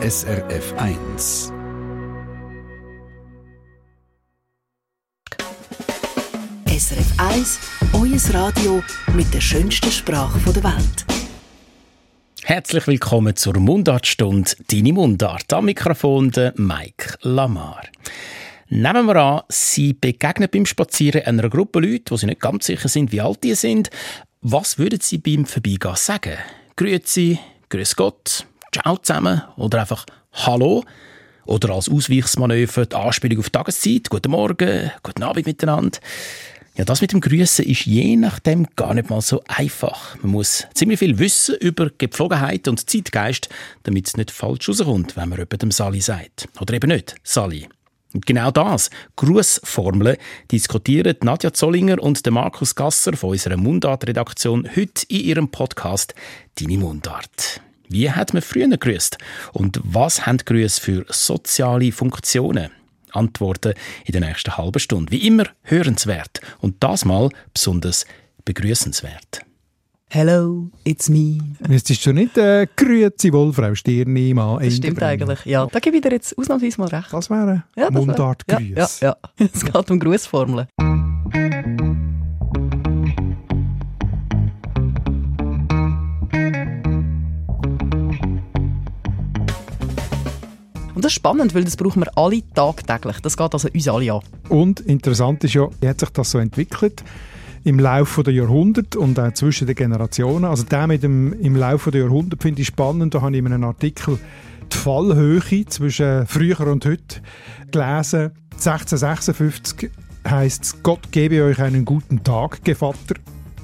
SRF 1. SRF 1, euer Radio mit der schönsten Sprache der Welt. Herzlich willkommen zur Mundartstunde «Deine Mundart». Am Mikrofon der Mike Lamar. Nehmen wir an, Sie begegnen beim Spazieren einer Gruppe Leute, wo Sie nicht ganz sicher sind, wie alt die sind. Was würden Sie beim Vorbeigehen sagen? Grüezi, Grüß Gott, Ciao zusammen oder einfach Hallo? Oder als Ausweichsmanöver die Anspielung auf die Tageszeit, Guten Morgen, Guten Abend miteinander. Ja, das mit dem Grüßen ist je nachdem gar nicht mal so einfach. Man muss ziemlich viel wissen über Gepflogenheit und Zeitgeist, damit es nicht falsch rauskommt, wenn man jemandem Sally sagt. Oder eben nicht Sally. Und genau das, Grußformeln, diskutieren Nadja Zollinger und Markus Gasser von unserer Mundart-Redaktion heute in ihrem Podcast «Deine Mundart». Wie hat man früher grüßt? Und was haben Grüße für soziale Funktionen? Antworten in der nächsten halben Stunde. Wie immer hörenswert und das mal besonders begrüßenswert. Hello, it's me. Müsstest du nicht äh, «Grüezi wohl, Frau Stirni» mal Das stimmt eigentlich. Ja, da gebe ich dir jetzt ausnahmsweise mal recht. Das wäre ja, Mundart-Grüß. Ja, ja, ja. Es geht um Grußformeln. Und das ist spannend, weil das brauchen wir alle tagtäglich. Das geht also uns alle an. Und interessant ist ja, wie hat sich das so entwickelt im Laufe der Jahrhunderte und auch zwischen den Generationen. Also der mit dem im Laufe der Jahrhunderte finde ich spannend. Da habe ich in einem Artikel die Fallhöhe zwischen früher und heute gelesen. 1656 heißt es, Gott gebe euch einen guten Tag, Gevatter.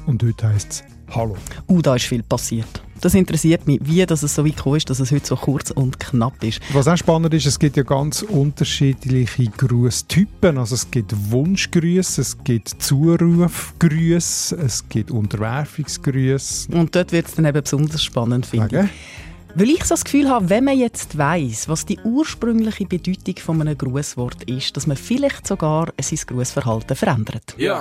Und heute heißt es, Hallo. Uh, da ist viel passiert. Das interessiert mich, wie dass es so weit gekommen ist, dass es heute so kurz und knapp ist. Was auch spannend ist, es gibt ja ganz unterschiedliche Grüßtypen. Also es gibt Wunschgrüße, es gibt Zurufgrüße, es gibt Unterwerfungsgrüße. Und dort wird es dann eben besonders spannend, finde ich. Weil ich so das Gefühl habe, wenn man jetzt weiß, was die ursprüngliche Bedeutung von einem Grußwort ist, dass man vielleicht sogar sein Grußverhalten verändert. Ja.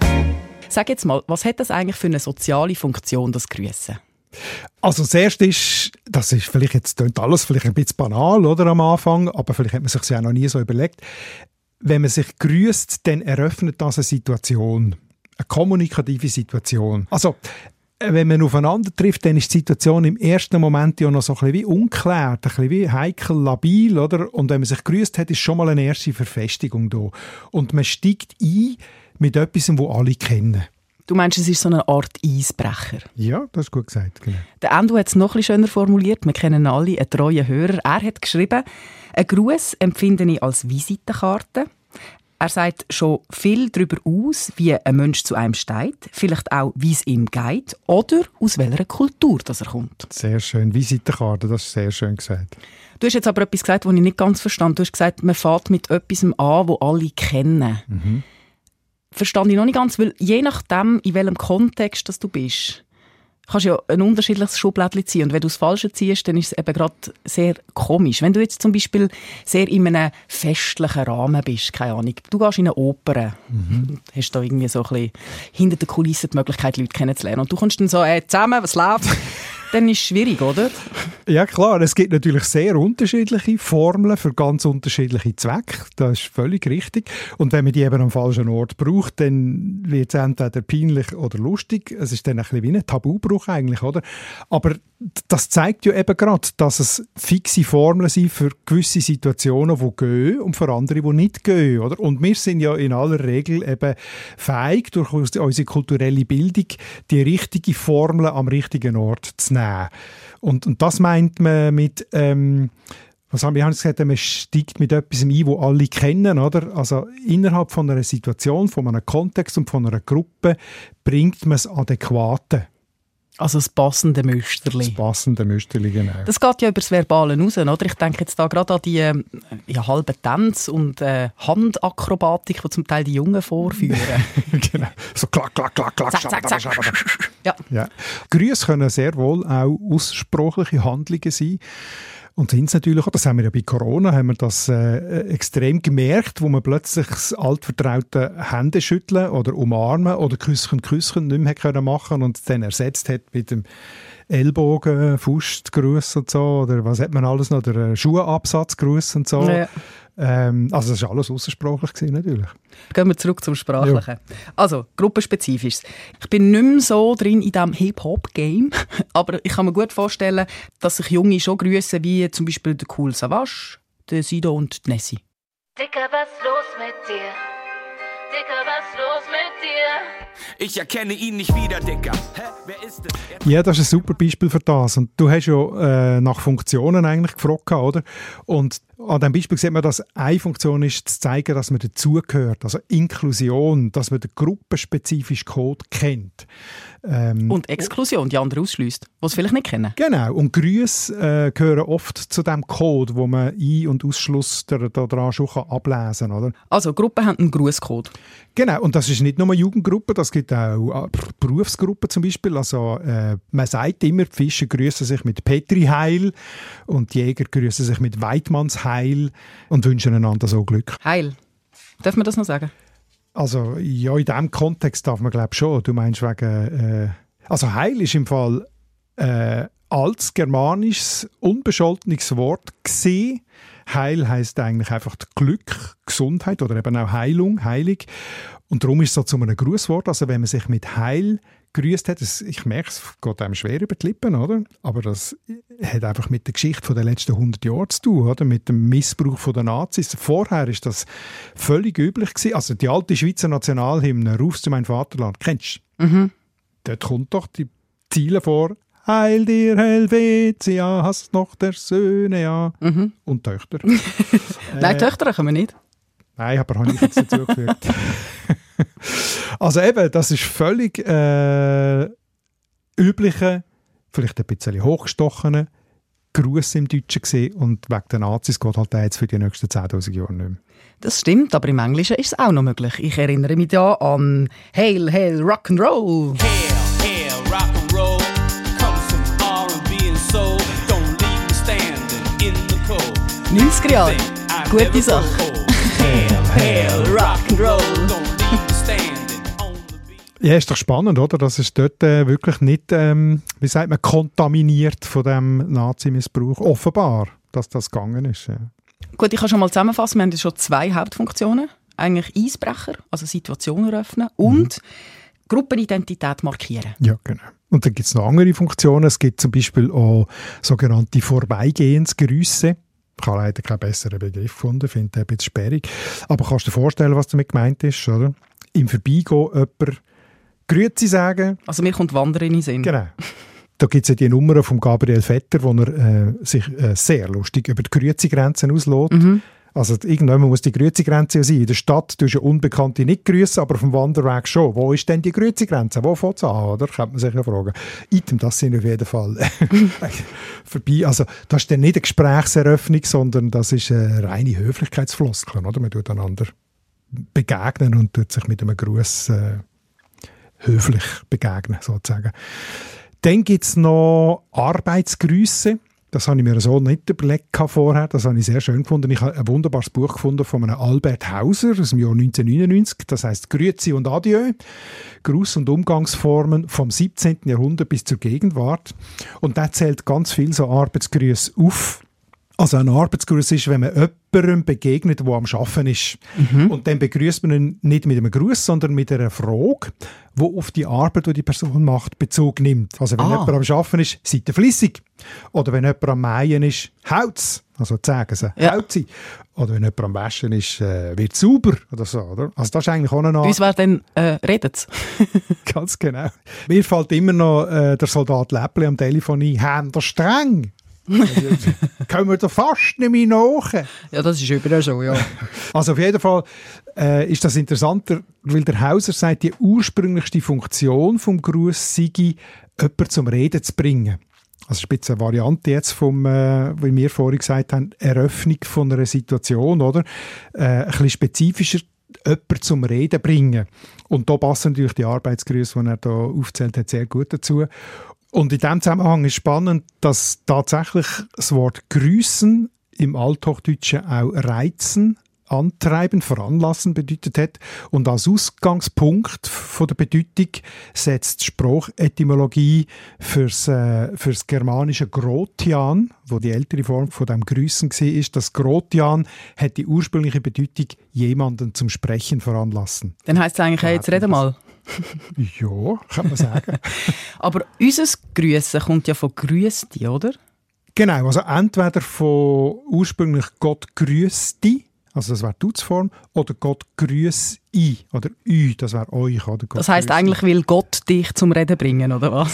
Sag jetzt mal, was hat das eigentlich für eine soziale Funktion, das Grüßen? Also das Erste ist, das ist vielleicht jetzt klingt alles vielleicht ein bisschen banal oder am Anfang, aber vielleicht hat man sich ja auch noch nie so überlegt. Wenn man sich grüßt, dann eröffnet das eine Situation, eine kommunikative Situation. Also wenn man aufeinander trifft, dann ist die Situation im ersten Moment ja noch so ein bisschen wie unklar, ein bisschen wie heikel, labil, oder? Und wenn man sich grüßt hat, ist schon mal eine erste Verfestigung da. Und man steigt ein mit etwas, das alle kennen. Du meinst, es ist so eine Art Eisbrecher? Ja, das ist gut gesagt. Genau. Der Endo hat es noch ein schöner formuliert. Wir kennen alle einen treuen Hörer. Er hat geschrieben, ein Gruß empfinde ich als Visitenkarte. Er sagt schon viel darüber aus, wie ein Mensch zu einem steht, vielleicht auch, wie es ihm geht oder aus welcher Kultur das er kommt. Sehr schön. Visitenkarte, das ist sehr schön gesagt. Du hast jetzt aber etwas gesagt, was ich nicht ganz verstanden Du hast gesagt, man fährt mit etwas an, wo alle kennen. Mhm verstand ich noch nicht ganz, weil je nachdem, in welchem Kontext dass du bist, kannst du ja ein unterschiedliches Schublädchen ziehen. Und wenn du das Falsche ziehst, dann ist es eben gerade sehr komisch. Wenn du jetzt zum Beispiel sehr in einem festlichen Rahmen bist, keine Ahnung, du gehst in eine Oper, mhm. hast da irgendwie so ein bisschen hinter der Kulisse die Möglichkeit, Leute kennenzulernen. Und du kommst dann so, hey, zusammen, was läuft? dann ist es schwierig, oder? Ja klar, es gibt natürlich sehr unterschiedliche Formeln für ganz unterschiedliche Zwecke. Das ist völlig richtig. Und wenn man die eben am falschen Ort braucht, dann wird es entweder peinlich oder lustig. Es ist dann ein bisschen wie ein Tabubruch eigentlich, oder? Aber das zeigt ja eben gerade, dass es fixe Formeln sind für gewisse Situationen, die gehen und für andere, die nicht gehen. Oder? Und wir sind ja in aller Regel eben fähig, durch unsere kulturelle Bildung, die richtige Formel am richtigen Ort zu nehmen. Und, und das meint man mit... Ähm, was haben wir haben gesagt, man steigt mit etwas ein, wo alle kennen, oder? Also innerhalb von einer Situation, von einem Kontext und von einer Gruppe bringt man es Adäquate Also das passende Müsterli. Das passende Müsterli, genau. Das geht ja über das Verbale raus, oder? Ich denke jetzt da gerade an die äh, ja, halben Tänze und äh, Handakrobatik, die zum Teil die Jungen vorführen. genau. So klack, klack, klack, klack. Zack, zack, zack. Ja. ja. Grüße können sehr wohl auch aussprachliche Handlungen sein. Und sind natürlich, das haben wir ja bei Corona, haben wir das äh, extrem gemerkt, wo man plötzlich das altvertraute Händeschütteln oder umarmen oder Küsschen, Küsschen nicht mehr können machen und dann ersetzt hat mit dem Ellbogen, Fußgruß und so, oder was hat man alles noch, der Schuhabsatzgruß und so. Ja. Ähm, also das war alles aussprachlich gewesen, natürlich. Gehen wir zurück zum Sprachlichen. Ja. Also, gruppenspezifisch. Ich bin nicht mehr so drin in diesem Hip-Hop-Game, aber ich kann mir gut vorstellen, dass sich Junge schon grüßen wie zum Beispiel der Cool Savage, der Sido und die Nessie. Dicker, was los mit dir? Dicker, was los mit dir? Ich erkenne ihn nicht wieder, Dicker. Hä? Wer ist es? Ja, das ist ein super Beispiel für das. Und du hast ja äh, nach Funktionen eigentlich gefragt, oder? Und an diesem Beispiel sieht man, dass eine Funktion ist, zu zeigen, dass man dazugehört. Also Inklusion, dass man den gruppenspezifischen Code kennt. Ähm, und Exklusion, die andere ausschließt, die es vielleicht nicht kennen. Genau. Und Grüße äh, gehören oft zu dem Code, wo man Ein- und Ausschluss daran schon ablesen kann. Oder? Also Gruppen haben einen Grußcode. Genau. Und das ist nicht nur Jugendgruppen, das gibt auch äh, Berufsgruppen zum Beispiel. Also äh, man sagt immer, die Fischer grüßen sich mit Petri Heil und die Jäger grüßen sich mit Weidmanns Heil und wünschen einander so Glück. Heil. Darf man das noch sagen? Also ja, in diesem Kontext darf man glaube schon. Du meinst wegen... Äh, also Heil ist im Fall äh, als germanisches, unbescholtenes Wort gesehen. Heil heißt eigentlich einfach Glück, Gesundheit oder eben auch Heilung, heilig. Und darum ist es so zu einem Grußwort. Also wenn man sich mit Heil grüßt hat, das, ich merke, es geht einem schwer über die Lippen, oder? Aber das hat einfach mit der Geschichte der letzten 100 Jahre zu tun, oder? Mit dem Missbrauch der Nazis. Vorher ist das völlig üblich gewesen. Also die alte Schweizer Nationalhymne, Rufst du mein Vaterland, kennst du? Mhm. Dort kommt doch die Ziele vor, Heil dir Helvetia, hast noch der Söhne, ja. Mhm. Und Töchter. Nein, äh, Töchter können wir nicht. Nein, aber habe ich jetzt dazugefügt. also eben, das ist völlig äh, übliche, vielleicht ein bisschen hochgestochene Gruß im Deutschen gesehen und wegen der Nazis geht halt jetzt für die nächsten 10'000 Jahre nicht mehr. Das stimmt, aber im Englischen ist es auch noch möglich. Ich erinnere mich da an Hail, Hail, Rock'n'Roll. Hail, 90er Jahre. Gute Sache. Hail, Hail, Rock'n'Roll. Ja, ist doch spannend, oder? Das ist dort äh, wirklich nicht, ähm, wie sagt man, kontaminiert von dem Nazi-Missbrauch. Offenbar, dass das gegangen ist. Ja. Gut, ich kann schon mal zusammenfassen. Wir haben schon zwei Hauptfunktionen. Eigentlich Eisbrecher, also Situationen eröffnen und mhm. Gruppenidentität markieren. Ja, genau. Und dann gibt es noch andere Funktionen. Es gibt zum Beispiel auch sogenannte Vorbeigehensgrüße. Ich habe leider keinen besseren Begriff gefunden, finde den ein bisschen sperrig. Aber kannst du dir vorstellen, was damit gemeint ist, oder? Im Vorbeigehen jemand Grüezi sagen. Also mir kommt Wanderin in den Sinn. Genau. Da gibt es ja die Nummer von Gabriel Vetter, wo er äh, sich äh, sehr lustig über die Grüezi-Grenzen auslässt. Mhm. Also irgendwann muss die Grüezi-Grenze sein. In der Stadt tust du Unbekannte nicht grüßen, aber auf dem Wanderweg schon. Wo ist denn die Grüezi-Grenze? Wo fängt es an? Oder? Könnte man sich ja fragen. Item, das sind auf jeden Fall vorbei. Also das ist dann nicht eine Gesprächseröffnung, sondern das ist eine reine Höflichkeitsfloskel. Oder? Man tut einander begegnen und tut sich mit einem Gruß äh, höflich begegnen, sozusagen. Dann gibt es noch Arbeitsgrüße. Das habe ich mir so nicht überlegt vorher. Das habe ich sehr schön gefunden. Ich habe ein wunderbares Buch gefunden von einem Albert Hauser aus dem Jahr 1999. Das heißt Grüezi und Adieu. Gruß- und Umgangsformen vom 17. Jahrhundert bis zur Gegenwart. Und da zählt ganz viel so Arbeitsgrüße auf. Also ein Arbeitsgruß ist, wenn man jemandem begegnet, der am Arbeiten ist. Mhm. Und dann begrüßt man ihn nicht mit einem Gruß, sondern mit einer Frage, die auf die Arbeit, die die Person macht, Bezug nimmt. Also wenn ah. jemand am Arbeiten ist, seid ihr flüssig. Oder wenn jemand am Mähen ist, haut's. Also sagen sie, ja. haut sie. Oder wenn jemand am Waschen ist, äh, wird sauber. Oder so, oder? Also das ist eigentlich auch eine Art... Uns wäre dann, äh, redet Ganz genau. Mir fällt immer noch äh, der Soldat Läppli am Telefon ein, Händer streng. Können wir da fast nicht mehr nach. Ja, das ist überall so, ja. Also auf jeden Fall äh, ist das interessanter, weil der Hauser sagt, die ursprünglichste Funktion vom Gruß sei, jemanden zum Reden zu bringen. Also ist eine Variante jetzt vom, äh, wie wir vorhin gesagt haben, Eröffnung von einer Situation, oder? Äh, ein bisschen spezifischer jemanden zum Reden bringen. Und da passen natürlich die Arbeitsgrüße, die er da aufzählt hat, sehr gut dazu. Und in dem Zusammenhang ist spannend, dass tatsächlich das Wort grüßen im Althochdeutschen auch reizen antreiben, veranlassen bedeutet hat. Und als Ausgangspunkt von der Bedeutung setzt die Sprachetymologie fürs, äh, fürs germanische Grotian, wo die ältere Form von dem Grüßen war, ist, das Grotian hat die ursprüngliche Bedeutung jemanden zum Sprechen veranlassen. Dann heißt es eigentlich, hey, jetzt rede mal. ja, kann man sagen. Aber unser Grüßen kommt ja von Grüßti, oder? Genau, also entweder von ursprünglich Gott grüßti, also das wäre die Dutzform. Oder Gott grüß i oder ü, das wäre euch. Oder Gott das heißt eigentlich, will Gott dich zum Reden bringen, oder was?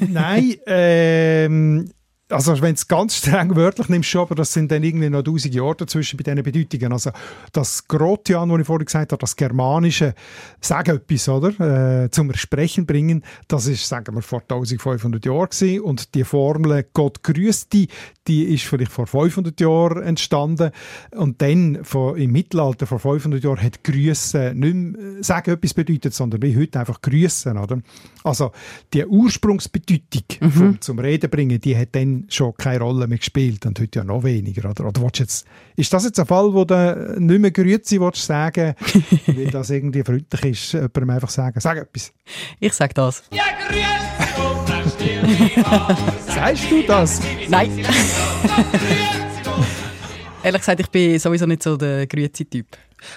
Nein, ähm, also wenn es ganz streng wörtlich nimmst, schon, aber das sind dann irgendwie noch tausend Jahre dazwischen bei diesen Bedeutungen. Also das Grotian, was ich vorhin gesagt habe, das Germanische, sag etwas, oder? Äh, zum Sprechen bringen, das ist, sagen wir, vor 1500 Jahren gewesen. und die Formel Gott grüßt die, die ist vielleicht vor 500 Jahren entstanden und dann von, im Mittelalter, vor 500 Jahren, hat Grüßen nicht mehr äh, sagen etwas bedeutet, sondern wie heute einfach Grüßen, oder? Also die Ursprungsbedeutung mhm. vom, zum Reden bringen, die hat dann schon keine Rolle mehr gespielt und heute ja noch weniger. Oder, oder jetzt, ist das jetzt ein Fall, wo du nicht mehr Grüezi willst sagen weil das irgendwie freundlich ist, jemandem einfach sagen, sag etwas. Ich sag das. Ja, Sagst du das? Nein. Ehrlich gesagt, ich bin sowieso nicht so der Grüezi-Typ.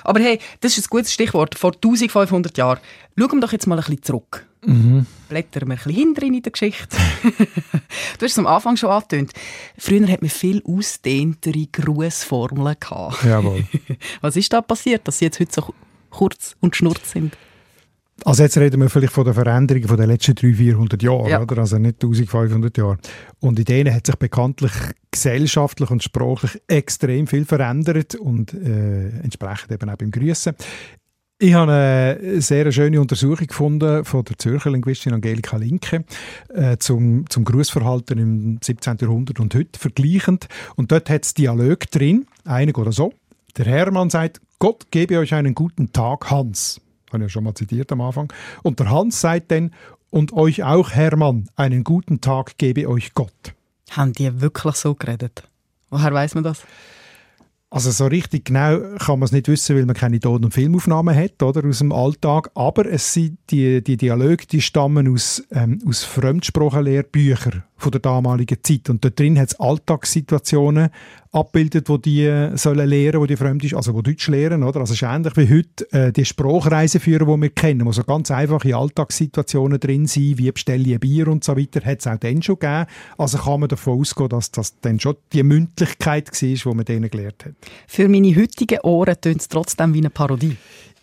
Aber hey, das ist ein gutes Stichwort. Vor 1500 Jahren. Schauen wir doch jetzt mal ein bisschen zurück. Mhm. Blättern wir ein bisschen hinter in der Geschichte. du hast es am Anfang schon angetönt. Früher hat man viel ausdehntere Grußformeln gehabt. Jawohl. Was ist da passiert, dass sie jetzt heute so kurz und schnurz sind? Also jetzt reden wir vielleicht von der Veränderung von den letzten 300, 400 Jahren, ja. oder? also nicht 1500 Jahre. Und in denen hat sich bekanntlich gesellschaftlich und sprachlich extrem viel verändert und äh, entsprechend eben auch beim Grüßen. Ich habe eine sehr schöne Untersuchung gefunden von der Zürcher Linguistin Angelika Linke äh, zum, zum Grußverhalten im 17. Jahrhundert und heute vergleichend. Und dort hat es Dialog drin, einig oder so. Der Hermann sagt, Gott gebe euch einen guten Tag, Hans. Habe ich ja schon mal zitiert am Anfang. Und der Hans sagt dann, und euch auch, Hermann, einen guten Tag gebe euch Gott. Haben die wirklich so geredet? Woher weiß man das? Also so richtig genau kann man es nicht wissen, weil man keine Ton- und Filmaufnahmen hat oder, aus dem Alltag. Aber es sind die, die Dialoge, die stammen aus, ähm, aus Fremdsprachenlehrbüchern von der damaligen Zeit. Und dort drin hat es Alltagssituationen abbildet, wo die äh, sollen lernen, wo die fremd ist, also wo Deutsch lernen, oder? Also es ist ähnlich wie heute äh, die Sprachreiseführer, die wir kennen, wo so ganz einfache Alltagssituationen drin sind, wie bestelle ich ein Bier und so weiter, hat es auch dann schon gegeben. Also kann man davon ausgehen, dass das dann schon die Mündlichkeit war, die man denen gelernt hat. Für meine heutigen Ohren tönt es trotzdem wie eine Parodie.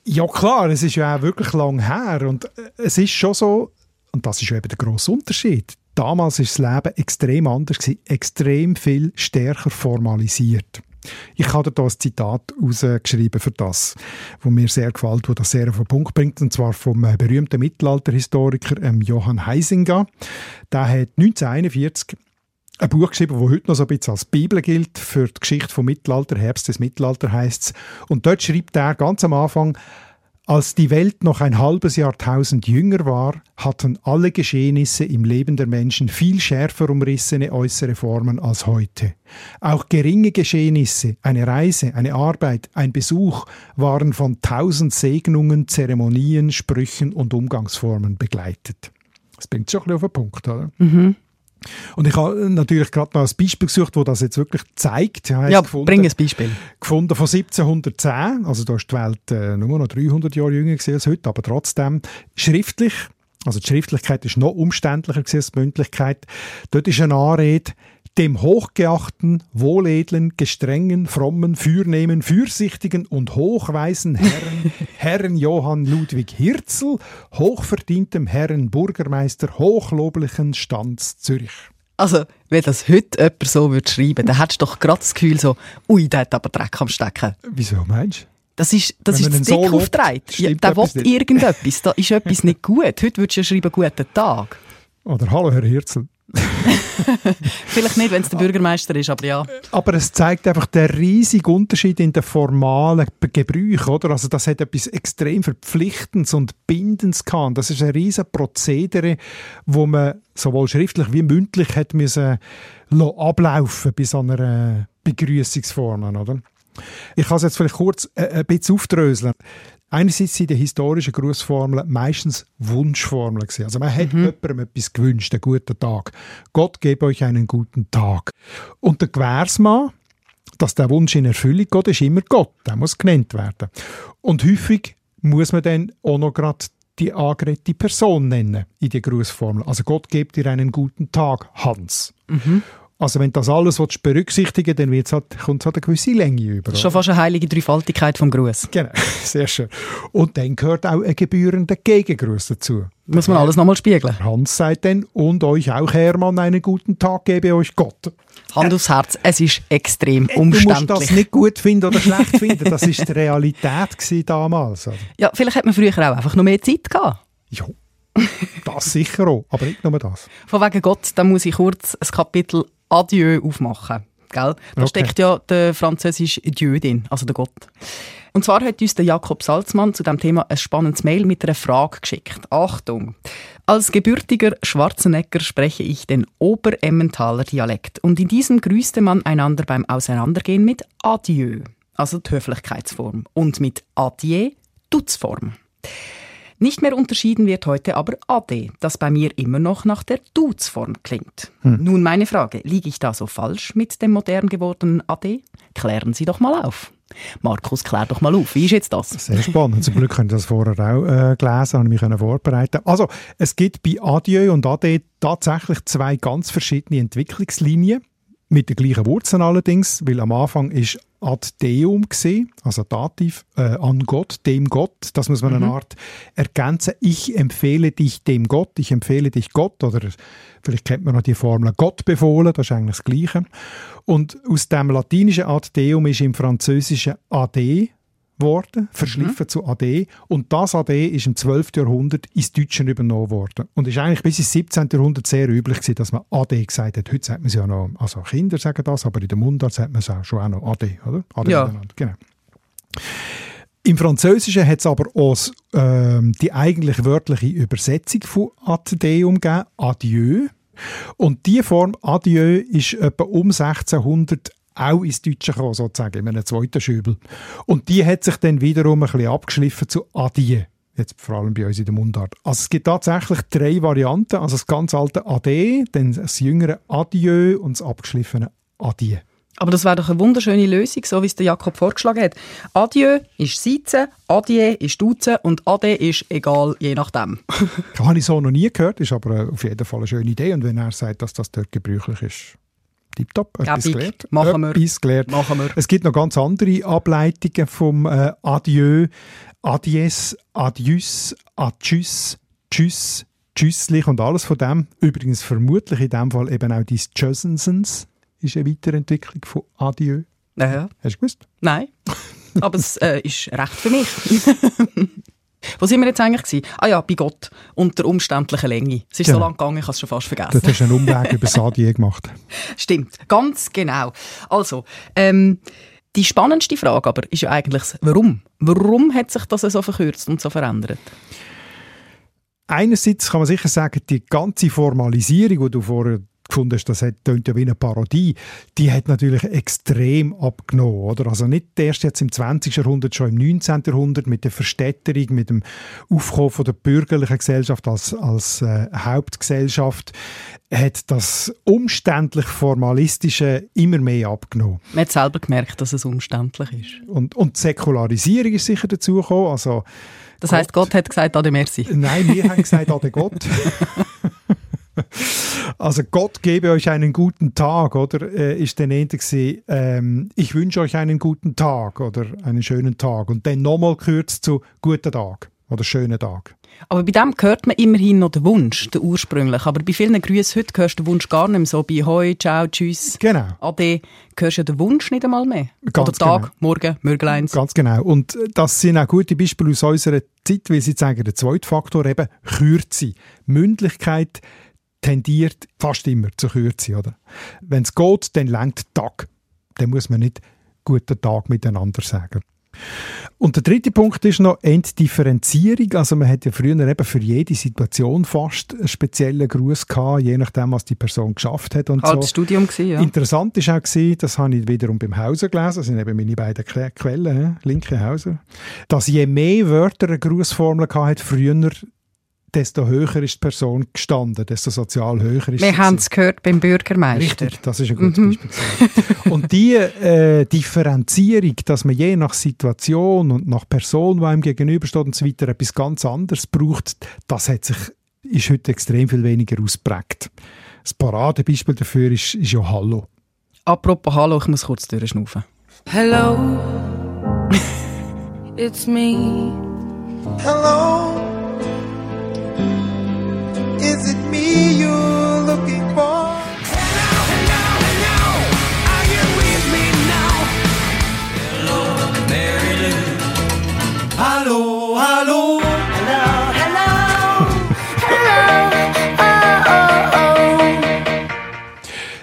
Ja klar, es ist ja auch wirklich lang her und äh, es ist schon so, und das ist eben der grosse Unterschied, damals ist das Leben extrem anders extrem viel stärker formalisiert. Ich habe da ein Zitat rausgeschrieben für das, wo mir sehr gefällt, wo das sehr auf den Punkt bringt, und zwar vom äh, berühmten Mittelalterhistoriker ähm, Johann Heisinger. Der hat 1941 ein Buch geschrieben, das heute noch so ein bisschen als Bibel gilt für die Geschichte vom Mittelalter, Herbst des Mittelalters heißt es. Und dort schreibt er ganz am Anfang, als die Welt noch ein halbes Jahrtausend jünger war, hatten alle Geschehnisse im Leben der Menschen viel schärfer umrissene äußere Formen als heute. Auch geringe Geschehnisse, eine Reise, eine Arbeit, ein Besuch waren von tausend Segnungen, Zeremonien, Sprüchen und Umgangsformen begleitet. Das bringt schon ein bisschen auf den Punkt, oder? Mhm. Und ich habe natürlich gerade noch ein Beispiel gesucht, wo das jetzt wirklich zeigt. Ja, gefunden, bring ein Beispiel. Gefunden von 1710, also da ist die Welt äh, nur noch 300 Jahre jünger als heute, aber trotzdem schriftlich, also die Schriftlichkeit ist noch umständlicher als die Mündlichkeit. Dort ist eine Anrede, dem hochgeachten, wohledlen, gestrengen, frommen, fürnehmen, fürsichtigen und hochweisen Herrn, Herrn Johann Ludwig Hirzel, hochverdientem Herrn Bürgermeister hochloblichen Stands Zürich. Also, wenn das heute jemand so würde schreiben dann hättest du doch gerade das Gefühl so, ui, der hat aber Dreck am Stecken. Wieso meinst du? Das ist, das Wenn ist das so dick lobt, aufgetragen. Ja, der will nicht. irgendetwas. Da ist etwas nicht gut. Heute würdest du ja schreiben, guten Tag. Oder Hallo, Herr Hirzel. Vielleicht nicht, wenn es der Bürgermeister ist, aber ja. Aber es zeigt einfach den riesigen Unterschied in den formalen Gebrauch, oder? Also das hat etwas extrem Verpflichtendes und Bindendes gehabt. Das ist ein riesen Prozedere, wo man sowohl schriftlich wie mündlich hat müssen ablaufen bei so einer Begrüßungsform, oder? Ich kann es jetzt vielleicht kurz äh, ein bisschen aufdröseln. Einerseits sind die historischen Grußformeln meistens Wunschformeln gewesen. Also man hat jemandem etwas gewünscht, einen guten Tag. Gott gebe euch einen guten Tag. Und der Gewährsmann, dass der Wunsch in Erfüllung geht, ist immer Gott. Der muss genannt werden. Und häufig muss man dann auch noch gerade die angeredete Person nennen in die Grußformel. Also Gott gibt dir einen guten Tag, Hans. Also wenn das alles willst berücksichtigen dann wird's halt, kommt es halt eine gewisse Länge über. Das ist schon fast eine heilige Dreifaltigkeit vom Gruß. Genau, sehr schön. Und dann gehört auch ein gebührender Gegengruß dazu. Muss man alles nochmal spiegeln. Hans sagt dann, und euch auch, Hermann, einen guten Tag gebe euch Gott. Hand aufs Herz, es ist extrem Du musst das umständlich. nicht gut finden oder schlecht finden. Das ist die Realität damals. oder? Ja, vielleicht hat man früher auch einfach noch mehr Zeit gehabt. Ja, das sicher auch, aber nicht nur das. Von wegen Gott, da muss ich kurz ein Kapitel Adieu aufmachen. Gell? Da Okay. steckt ja der französische Dieu drin, also der Gott. Und zwar hat uns der Jakob Salzmann zu dem Thema ein spannendes Mail mit einer Frage geschickt. Achtung! Als gebürtiger Schwarzenegger spreche ich den Oberemmentaler Dialekt und in diesem grüßte man einander beim Auseinandergehen mit Adieu, also die Höflichkeitsform, und mit Adieu, Dutzform. Nicht mehr unterschieden wird heute aber Ade, das bei mir immer noch nach der Duzform klingt. Nun meine Frage, liege ich da so falsch mit dem modern gewordenen Ade? Klären Sie doch mal auf. Markus, klär doch mal auf. Wie ist jetzt das? Sehr spannend. Zum Glück können Sie das vorher auch äh, gelesen, ich mich vorbereiten. Also, es gibt bei Adieu und Ade tatsächlich zwei ganz verschiedene Entwicklungslinien. Mit den gleichen Wurzeln allerdings, weil am Anfang ist ad Deum gesehen, also Dativ, äh, an Gott, dem Gott. Das muss man eine Art ergänzen. Ich empfehle dich dem Gott, ich empfehle dich Gott oder vielleicht kennt man noch die Formel Gott befohlen, das ist eigentlich das Gleiche. Und aus dem latinischen ad Deum ist im Französischen Ade worden, verschliffen zu Ade. Und das Ade ist im 12. Jahrhundert ins Deutsche übernommen worden. Und ist eigentlich bis ins 17. Jahrhundert sehr üblich gewesen, dass man Ade gesagt hat. Heute sagt man es ja noch, also Kinder sagen das, aber in der Mundart sagt man es auch schon auch noch Ade, oder? Ade Ja. Genau. Im Französischen hat es aber auch ähm, die eigentlich wörtliche Übersetzung von Ad Deum gegeben, Adieu. Und diese Form Adieu ist etwa um 1600 auch ins Deutsche gekommen, sozusagen, in einem zweiten Schübel. Und die hat sich dann wiederum ein bisschen abgeschliffen zu Adieu. Jetzt vor allem bei uns in der Mundart. Also es gibt tatsächlich drei Varianten. Also das ganz alte Ade, dann das jüngere Adieu und das abgeschliffene Adieu. Aber das wäre doch eine wunderschöne Lösung, so wie es der Jakob vorgeschlagen hat. Adieu ist Seizen, Adieu ist Duzen und Ade ist egal, je nachdem. Das habe ich so noch nie gehört, ist aber äh, auf jeden Fall eine schöne Idee. Und wenn er sagt, dass das dort gebräuchlich ist, tipptopp, etwas Gäbig. gelernt. Machen wir. Etwas gelernt. Machen wir. Es gibt noch ganz andere Ableitungen vom äh, Adieu, Adies, Adieus, Adjus, Tschüss, Tschüsslich und alles von dem. Übrigens vermutlich in dem Fall eben auch die Tschössensens ist eine Weiterentwicklung von Adieu. Ja. Hast du gewusst? Nein, aber es äh, ist recht für mich. Wo sind wir jetzt eigentlich? Gewesen? Ah ja, bei Gott. Unter umständlicher Länge. Es ist so Genau. lang gegangen, ich habe es schon fast vergessen. Dort hast du einen Umweg über das Adieu gemacht. Stimmt, ganz genau. Also, ähm, die spannendste Frage aber ist ja eigentlich, warum? Warum hat sich das so verkürzt und so verändert? Einerseits kann man sicher sagen, die ganze Formalisierung, die du vorher gefunden hast, das tönt ja wie eine Parodie, die hat natürlich extrem abgenommen. Oder? Also nicht erst jetzt im 20. Jahrhundert, schon im 19. Jahrhundert mit der Verstädterung, mit dem Aufkommen von der bürgerlichen Gesellschaft als, als äh, Hauptgesellschaft, hat das umständlich Formalistische immer mehr abgenommen. Man hat selber gemerkt, dass es umständlich ist. Und, und die Säkularisierung ist sicher dazugekommen. Also, Das heisst, Gott hat gesagt, Ade merci. Nein, wir haben gesagt, Ade Gott. also Gott gebe euch einen guten Tag, oder? Äh, ist eher gewesen, ähm, ich wünsche euch einen guten Tag oder einen schönen Tag. Und dann nochmal kürzt zu guten Tag. oder schönen Tag. Aber bei dem hört man immerhin noch den Wunsch, den ursprünglich. Aber bei vielen Grüßen heute hörst du den Wunsch gar nicht mehr. So bei Hoi, Ciao, Tschüss, Genau. Ade, hörst du ja den Wunsch nicht einmal mehr. Ganz Oder Tag, genau. Morgen, Mörgleins. Ganz genau. Und das sind auch gute Beispiele aus unserer Zeit, weil sie zeigen, der zweite Faktor eben Kürze. Mündlichkeit tendiert fast immer zur Kürze, oder? Wenn es geht, dann lenkt Tag. Dann muss man nicht guten Tag miteinander sagen. Und der dritte Punkt ist noch Entdifferenzierung. Also man hat ja früher eben für jede Situation fast einen speziellen Gruß gehabt, je nachdem, was die Person geschafft hat und Halt so. das Studium gewesen, ja. Interessant ist auch gewesen, das habe ich wiederum beim Hauser gelesen, das sind eben meine beiden Que- Quellen, linke Hauser, dass je mehr Wörter eine Grußformel hatte, früher, desto höher ist die Person gestanden, desto sozial höher ist Wir sie haben es gehört beim Bürgermeister. Richtig, das ist ein gutes Beispiel. gewesen. und die äh, Differenzierung, dass man je nach Situation und nach Person, die einem gegenübersteht und so weiter, etwas ganz anderes braucht, das hat sich, ist heute extrem viel weniger ausprägt. Das Paradebeispiel dafür ist, ist ja Hallo. Apropos Hallo, ich muss kurz durchschnaufen. Hello, it's me. Hello, is it me you're looking for? Hallo, hallo.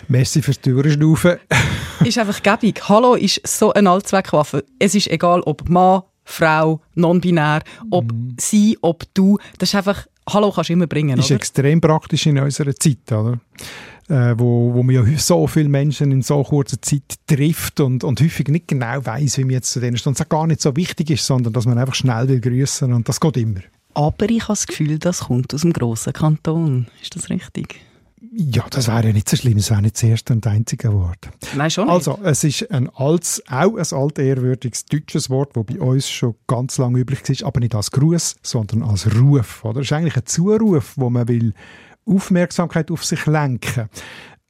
Merci fürs Durchschnaufen. ist einfach gäbig. Hallo ist so eine Allzweckwaffe. Es ist egal, ob Mann, Frau, non-binär, ob sie, ob du. Das ist einfach, Hallo kannst du immer bringen, ist oder? extrem praktisch in unserer Zeit, oder? Äh, wo, wo man ja so viele Menschen in so kurzer Zeit trifft und, und häufig nicht genau weiß, wie man jetzt zu denen steht. Und es gar nicht so wichtig ist, sondern dass man einfach schnell will grüßen und das geht immer. Aber ich habe das Gefühl, das kommt aus dem grossen Kanton. Ist das richtig? Ja, das wäre ja nicht so schlimm, es wäre nicht das erste und einzige Wort. Nein, schon nicht. Also, es ist ein altes, auch ein altehrwürdiges deutsches Wort, das bei uns schon ganz lange üblich ist, aber nicht als Gruß, sondern als Ruf. Oder? Es ist eigentlich ein Zuruf, wo man will Aufmerksamkeit auf sich lenken.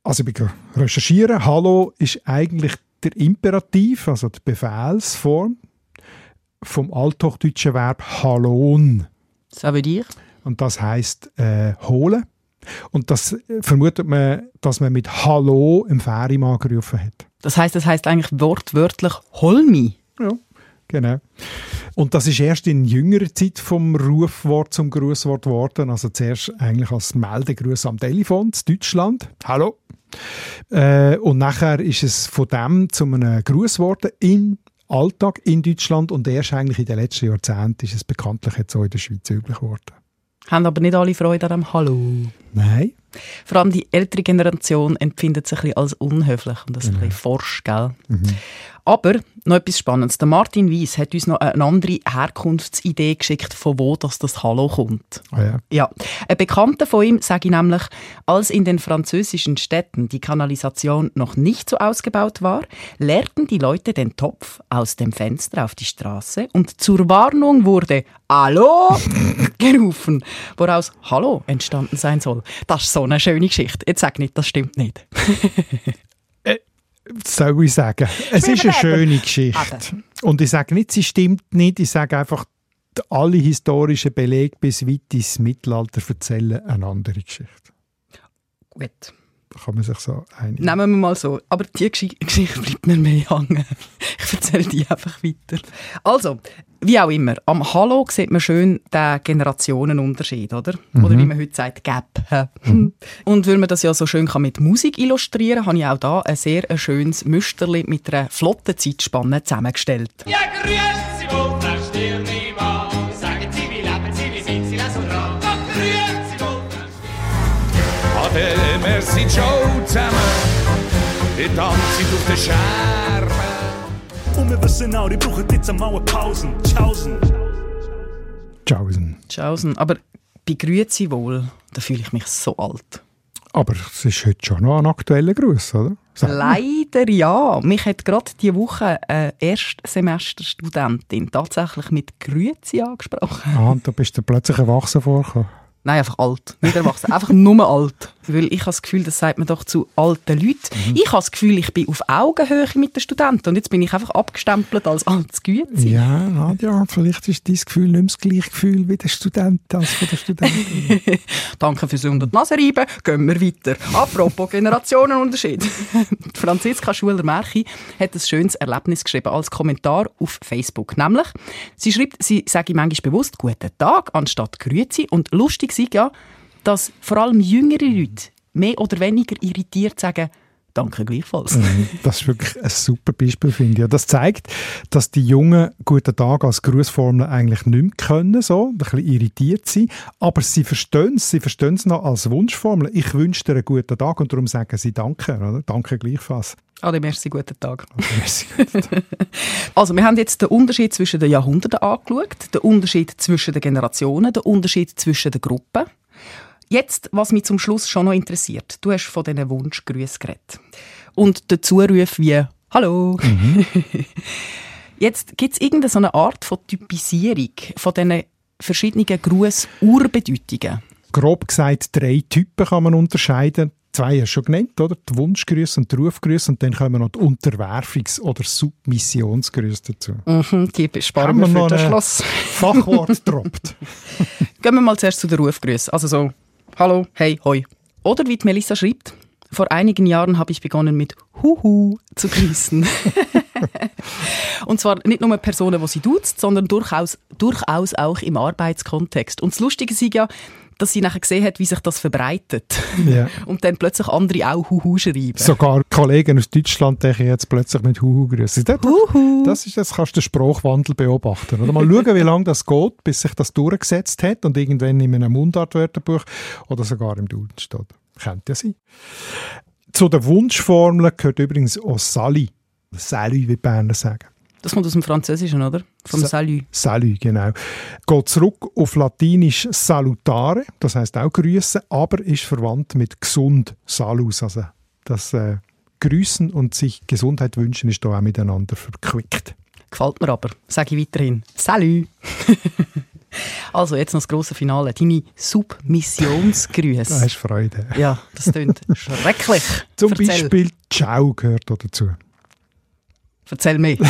Also, ich bin recherchieren. Hallo ist eigentlich der Imperativ, also die Befehlsform vom althochdeutschen Verb halon. So wie ich. Und das heißt äh, holen. Und das äh, vermutet man, dass man mit Hallo im Ferienmann gerufen hat. Das heißt, das heißt eigentlich wortwörtlich «Hol mich». Ja, genau. Und das ist erst in jüngerer Zeit vom Rufwort zum Grußwort geworden. Also zuerst eigentlich als Meldegruß am Telefon in Deutschland. Hallo. Äh, und nachher ist es von dem zu einem Grußwort im Alltag in Deutschland und erst eigentlich in den letzten Jahrzehnten ist es bekanntlich jetzt auch in der Schweiz üblich geworden. Haben aber nicht alle Freude an dem «Hallo». Nein. Vor allem die ältere Generation empfindet es ein bisschen als unhöflich und das ein bisschen forsch, gell? Aber noch etwas Spannendes. Der Martin Weiss hat uns noch eine andere Herkunftsidee geschickt, von wo das, das Hallo kommt. Ah, ja. Ja, ein Bekannter von ihm sage ich nämlich, als in den französischen Städten die Kanalisation noch nicht so ausgebaut war, leerten die Leute den Topf aus dem Fenster auf die Straße und zur Warnung wurde Hallo gerufen, woraus Hallo entstanden sein soll. Das ist so eine schöne Geschichte. Jetzt sag nicht, das stimmt nicht. soll ich sagen. Es ist eine schöne Geschichte. Und ich sage nicht, sie stimmt nicht. Ich sage einfach, alle historischen Belege bis weit ins Mittelalter erzählen eine andere Geschichte. Gut. Kann man sich so einigen. Nehmen wir mal so. Aber die Gesch Geschichte bleibt mir mehr hängen. Ich erzähle die einfach weiter. Also, wie auch immer, am Hallo sieht man schön den Generationenunterschied, oder? Oder wie man heute sagt, Gap. hä? Und weil man das ja so schön kann mit Musik illustrieren kann, habe ich auch da ein sehr ein schönes Müsterli mit einer flotten Zeitspanne zusammengestellt. Ja, grüezi wohl, Ade, merci, ciao zusammen. Ich tanze auf der Scherbe. Und wir wissen auch, die brauchen jetzt einmal eine Pause. Tschaußen. Tschaußen. Tschaußen. Aber bei Grüezi wohl, da fühle ich mich so alt. Aber es ist heute schon noch ein aktueller Gruß, oder? Sag. Leider ja. Mich hat gerade diese Woche eine Erstsemesterstudentin tatsächlich mit Grüezi angesprochen. Ah, und da bist du plötzlich erwachsen vorgekommen. Nein, einfach alt. Nicht erwachsen, einfach nur alt. Weil ich habe das Gefühl, das sagt man doch zu alten Leuten. Ich habe das Gefühl, ich bin auf Augenhöhe mit den Studenten und jetzt bin ich einfach abgestempelt als altes Güte. Ja, Nadja, vielleicht ist dein Gefühl nicht mehr das gleiche Gefühl wie der Student als von der Studentin. Danke fürs unter die Nase reiben. Gehen wir weiter. Apropos Generationenunterschied. Franziska Schuler-Märchi hat ein schönes Erlebnis geschrieben als Kommentar auf Facebook. Nämlich, sie schreibt, sie sage manchmal bewusst «Guten Tag» anstatt «Grüezi» und lustig sei ja, dass vor allem jüngere Leute mehr oder weniger irritiert sagen «Danke gleichfalls». Mhm, Das ist wirklich ein super Beispiel, finde ich. Das zeigt, dass die Jungen «Guten Tag» als Grußformel eigentlich nicht mehr können, so, ein bisschen irritiert sind, aber sie verstehen es, sie verstehen es noch als Wunschformel. Ich wünsche dir einen guten Tag und darum sagen sie «Danke», oder? «Danke gleichfalls». Ade, merci, guten Tag. Merci, guten Tag. Also, wir haben jetzt den Unterschied zwischen den Jahrhunderten angeschaut, den Unterschied zwischen den Generationen, den Unterschied zwischen den Gruppen. Jetzt, was mich zum Schluss schon noch interessiert. Du hast von diesen Wunschgrüßen geredet. Und der Zuruf wie «Hallo». Jetzt gibt es irgendeine so Art von Typisierung von diesen verschiedenen Gruß-Urbedeutungen. Grob gesagt, drei Typen kann man unterscheiden. Zwei hast du schon genannt, oder? Die Wunschgrüße und die Rufgrüße und dann kommen noch die Unterwerfungs- oder Submissionsgrüße dazu. Mhm, die sparen wir wir für eine- Schluss. Fachwort droppt. Gehen wir mal zuerst zu den Rufgrüßen. Also so, hallo, hey, hoi. Oder wie Melissa schreibt, vor einigen Jahren habe ich begonnen mit Huhu zu grüßen. Und zwar nicht nur Personen, die sie duzt, sondern durchaus, durchaus auch im Arbeitskontext. Und das Lustige ist ja, dass sie nachher gesehen hat, wie sich das verbreitet. Ja. Und dann plötzlich andere auch Huhu schreiben. Sogar Kollegen aus Deutschland denken jetzt plötzlich mit Huhu grüßen. Das, Huhu. das ist das kannst du den Sprachwandel beobachten. Oder mal schauen, wie lange das geht, bis sich das durchgesetzt hat und irgendwann in einem Mundartwörterbuch oder sogar im Duden steht. Könnte ja sein. Zu den Wunschformeln gehört übrigens auch Sali. Salut, wie Berner sagen. Das kommt aus dem Französischen, oder? Vom Sa- Salut. Salut, genau. Geht zurück auf Latinisch salutare, das heißt auch grüßen, aber ist verwandt mit gesund, salus, also das äh, Grüßen und sich Gesundheit wünschen ist da auch miteinander verquickt. Gefällt mir aber. Sage ich weiterhin. Salut! also, jetzt noch das grosse Finale. Deine Submissionsgrüße. hast du Freude. ja, das klingt schrecklich. Zum Erzähl. Beispiel Ciao gehört da dazu. Erzähl mir.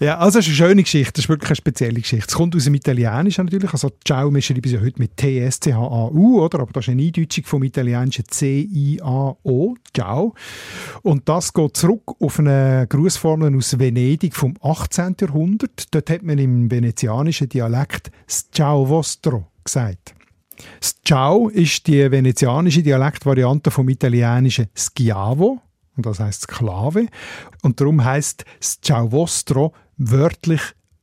Ja, also es ist eine schöne Geschichte, das ist wirklich eine spezielle Geschichte. Es kommt aus dem Italienischen natürlich, also Ciao, wir schreiben sie ja heute mit T-S-C-H-A-U, oder? Aber das ist eine Eindeutschung vom Italienischen C-I-A-O, Ciao. Und das geht zurück auf eine Grußformel aus Venedig vom 18. Jahrhundert. Dort hat man im venezianischen Dialekt Ciao vostro gesagt. Das Ciao ist die venezianische Dialektvariante vom italienischen Schiavo, und das heißt Sklave. Und darum heißt Ciao vostro wörtlich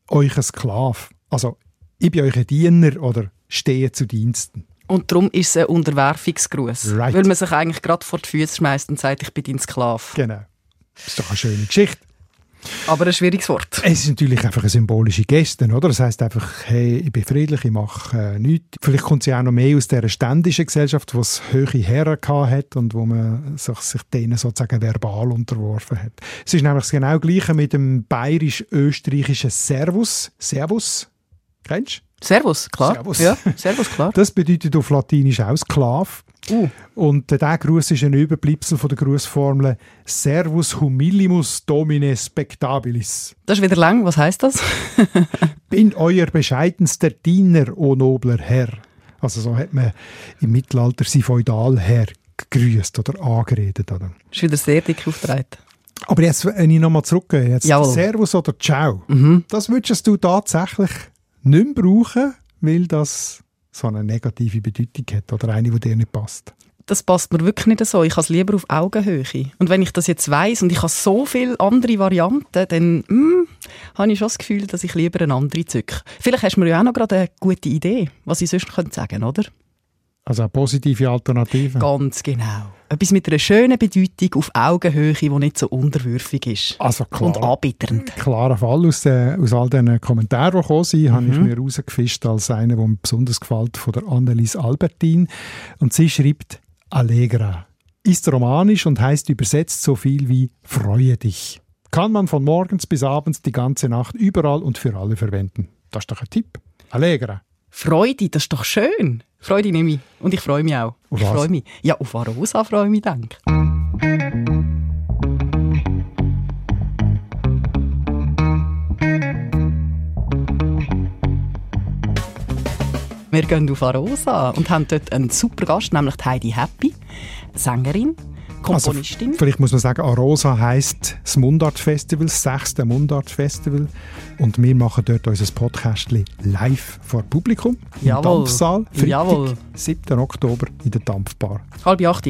euch ein Sklav. Also ich bin euch ein Diener oder stehe zu Diensten. Und darum ist es ein Unterwerfungsgruß. Right. Weil man sich eigentlich gerade vor die Füße schmeißt und sagt, ich bin dein Sklave. Genau. Das ist doch eine schöne Geschichte. Aber ein schwieriges Wort. Es ist natürlich einfach eine symbolische Geste, oder? Das heißt einfach, hey, ich bin friedlich, ich mache äh, nichts. Vielleicht kommt sie auch noch mehr aus dieser ständischen Gesellschaft, wo es hohe Herren hat und wo man sich, sich denen sozusagen verbal unterworfen hat. Es ist nämlich das genau gleiche mit dem bayerisch-österreichischen Servus. Servus. Kennst du? Servus, klar. Servus. Ja, Servus, klar. Das bedeutet auf Latinisch auch Sklav. Uh. Und äh, der Gruß ist ein Überbleibsel von der Grußformel Servus humilimus domine spectabilis. Das ist wieder lang. Was heißt das? Bin euer bescheidenster Diener, o nobler Herr. Also so hat man im Mittelalter sein Feudalherr gegrüßt oder angeredet. Oder? Das ist wieder sehr dick aufgetragen. Aber jetzt, wenn ich nochmal zurückgehe, jetzt Jawohl. Servus oder Ciao, Mhm. das würdest du tatsächlich nicht mehr brauchen, weil das so eine negative Bedeutung hat oder eine, die dir nicht passt. das passt mir wirklich nicht so. Ich habe es lieber auf Augenhöhe. Und wenn ich das jetzt weiß und ich habe so viele andere Varianten, dann mm, habe ich schon das Gefühl, dass ich lieber eine andere zücke. Vielleicht hast du mir ja auch noch gerade eine gute Idee, was ich sonst könnte sagen oder? Also eine positive Alternative. Ganz genau. Etwas mit einer schönen Bedeutung auf Augenhöhe, die nicht so unterwürfig ist. Also klar. Und anbitternd. klarer Fall aus, äh, aus all den Kommentaren, die gekommen sind, habe ich Mhm. mir rausgefischt als einer, der mir besonders gefällt, von der Annelies Albertin. Und sie schreibt Allegra. Ist romanisch und heißt übersetzt so viel wie Freue dich. Kann man von morgens bis abends die ganze Nacht überall und für alle verwenden. Das ist doch ein Tipp. Allegra. Freude, das ist doch schön. Freude nehme ich. Und ich freue mich auch. Auf ich was? freue mich. Ja, auf Arosa freue ich mich, denke ich. Wir gehen auf Arosa und haben dort einen super Gast, nämlich Heidi Happy, Sängerin, Also, Komponistin. vielleicht muss man sagen, Arosa heisst das Mundart-Festival, das sechste Mundart-Festival. Und wir machen dort unser Podcast live vor Publikum im Jawohl. Dampfsaal. Freitag, Jawohl. 7. Oktober in der Dampfbar. Halb acht.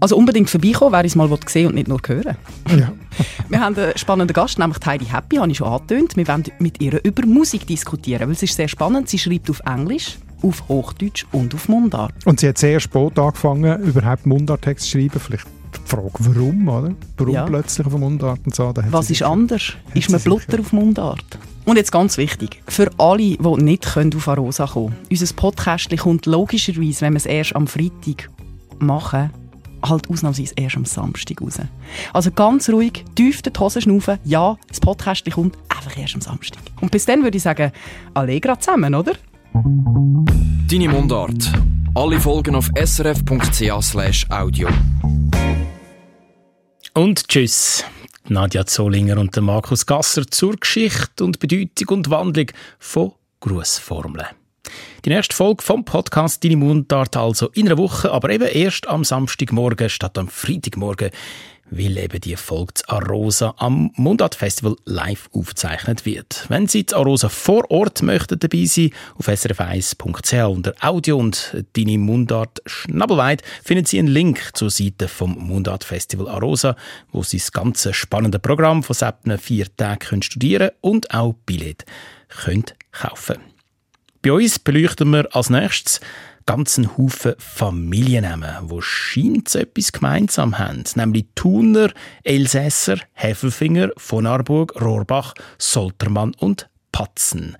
Also unbedingt vorbeikommen, wer es mal sehen und nicht nur hören. Ja. Wir haben einen spannenden Gast, nämlich Heidi Happy, habe ich schon angetönt. Wir wollen mit ihr über Musik diskutieren, weil es ist sehr spannend. Sie schreibt auf Englisch, auf Hochdeutsch und auf Mundart. Und sie hat sehr spät angefangen, überhaupt Mundarttext zu schreiben. Vielleicht die Frage, warum, oder? Warum Ja. plötzlich auf Mundart und so. Was ist anders? Ist man. Blutter auf Mundart? Und jetzt ganz wichtig, für alle, die nicht können auf Arosa kommen können. Unser Podcast kommt logischerweise, wenn wir es erst am Freitag machen, halt ausnahmsweise erst am Samstag raus. Also ganz ruhig, tief die Hose schnaufen. Ja, das Podcast kommt einfach erst am Samstag. Und bis dann würde ich sagen, Allegra zusammen, oder? Deine Mundart. Alle Folgen auf srf.ch audio. Und tschüss. Nadja Zollinger und Markus Gasser zur Geschichte und Bedeutung und Wandlung von Grußformeln. Die nächste Folge vom Podcast Deine Mundart also in einer Woche, aber eben erst am Samstagmorgen statt am Freitagmorgen, weil eben die Folge zu Arosa am Mundart Festival live aufgezeichnet wird. Wenn Sie zu Arosa vor Ort möchten dabei sein, auf srf1.ch unter Audio und Deine Mundart Schnabelweit finden Sie einen Link zur Seite vom Mundart Festival Arosa, wo Sie das ganze spannende Programm von sieben vier Tagen können studieren und auch können kaufen bei uns beleuchten wir als nächstes ganzen Haufen Familiennamen, wo scheint etwas gemeinsam haben, nämlich Thuner, Elsässer, Häfelfinger, von Arburg, Rohrbach, Soltermann und Patzen.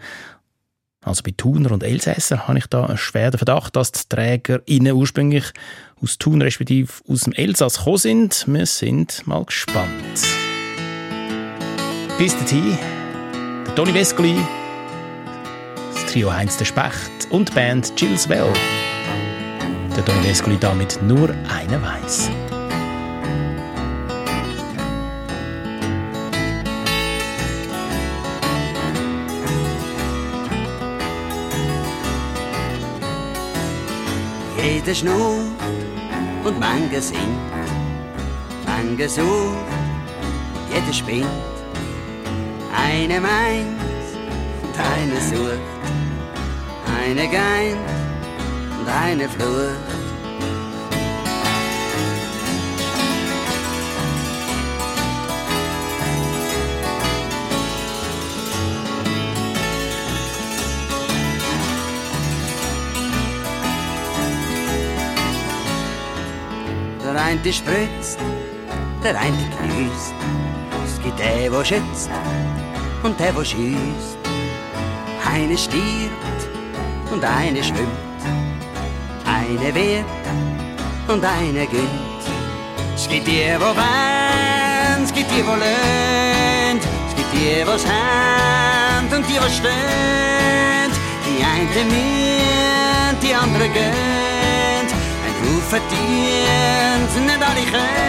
Also bei Thuner und Elsässer habe ich da einen schweren Verdacht, dass die TrägerInnen ursprünglich aus Thun respektive aus dem Elsass gekommen sind. Wir sind mal gespannt. Bis dahin, der Toni Vescoli, das Trio Heinz der Specht und die Band Gilles Well. Der Toni Vescoli damit nur eine weiß. Jeder schnurrt und manche singt, manche sucht, jeder spinnt. Eine meint und eine sucht, eine geint und eine flucht. Der eine spritzt, der eine knüst. Es gibt der, der schützt und der, der schießt. Eine stirbt und eine schwimmt. Eine wird und eine gönnt. Es gibt die, die weint, es gibt die, die löhnt. Es gibt die, die haben und die, die stehen. Die eine mühen, die andere gönnt. Ein Ruf verdient, nicht alle könnt.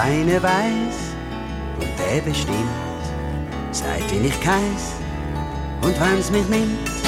Nur eine weiß und der bestimmt, seit ich keiß und wann's mich nimmt.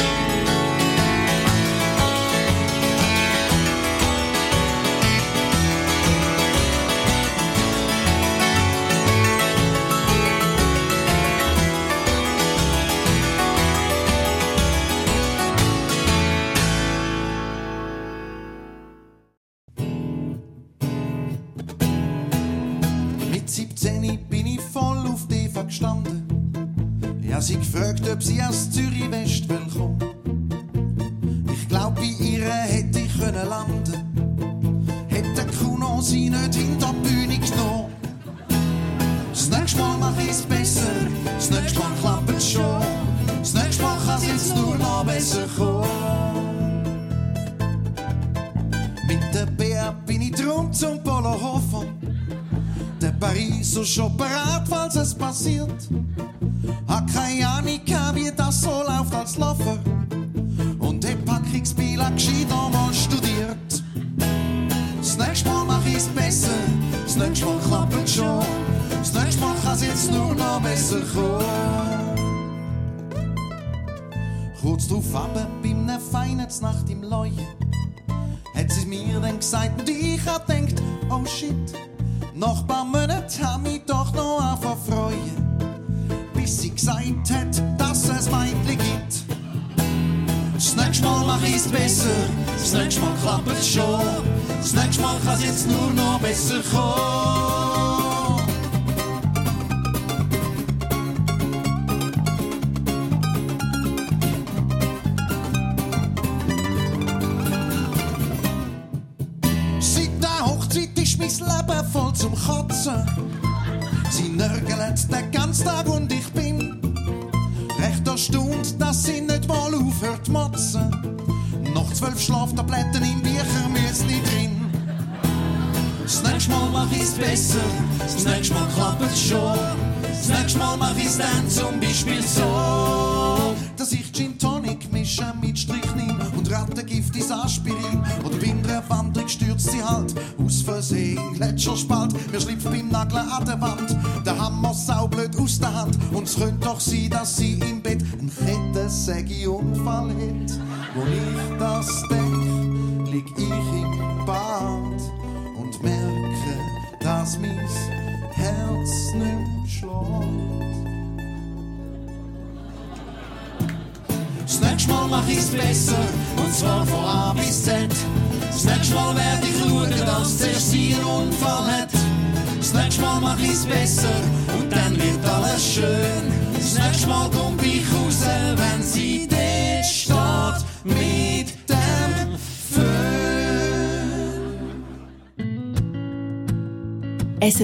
Besser, das nächste Mal klappt es schon. Das nächste Mal mach ich's dann zum Beispiel so,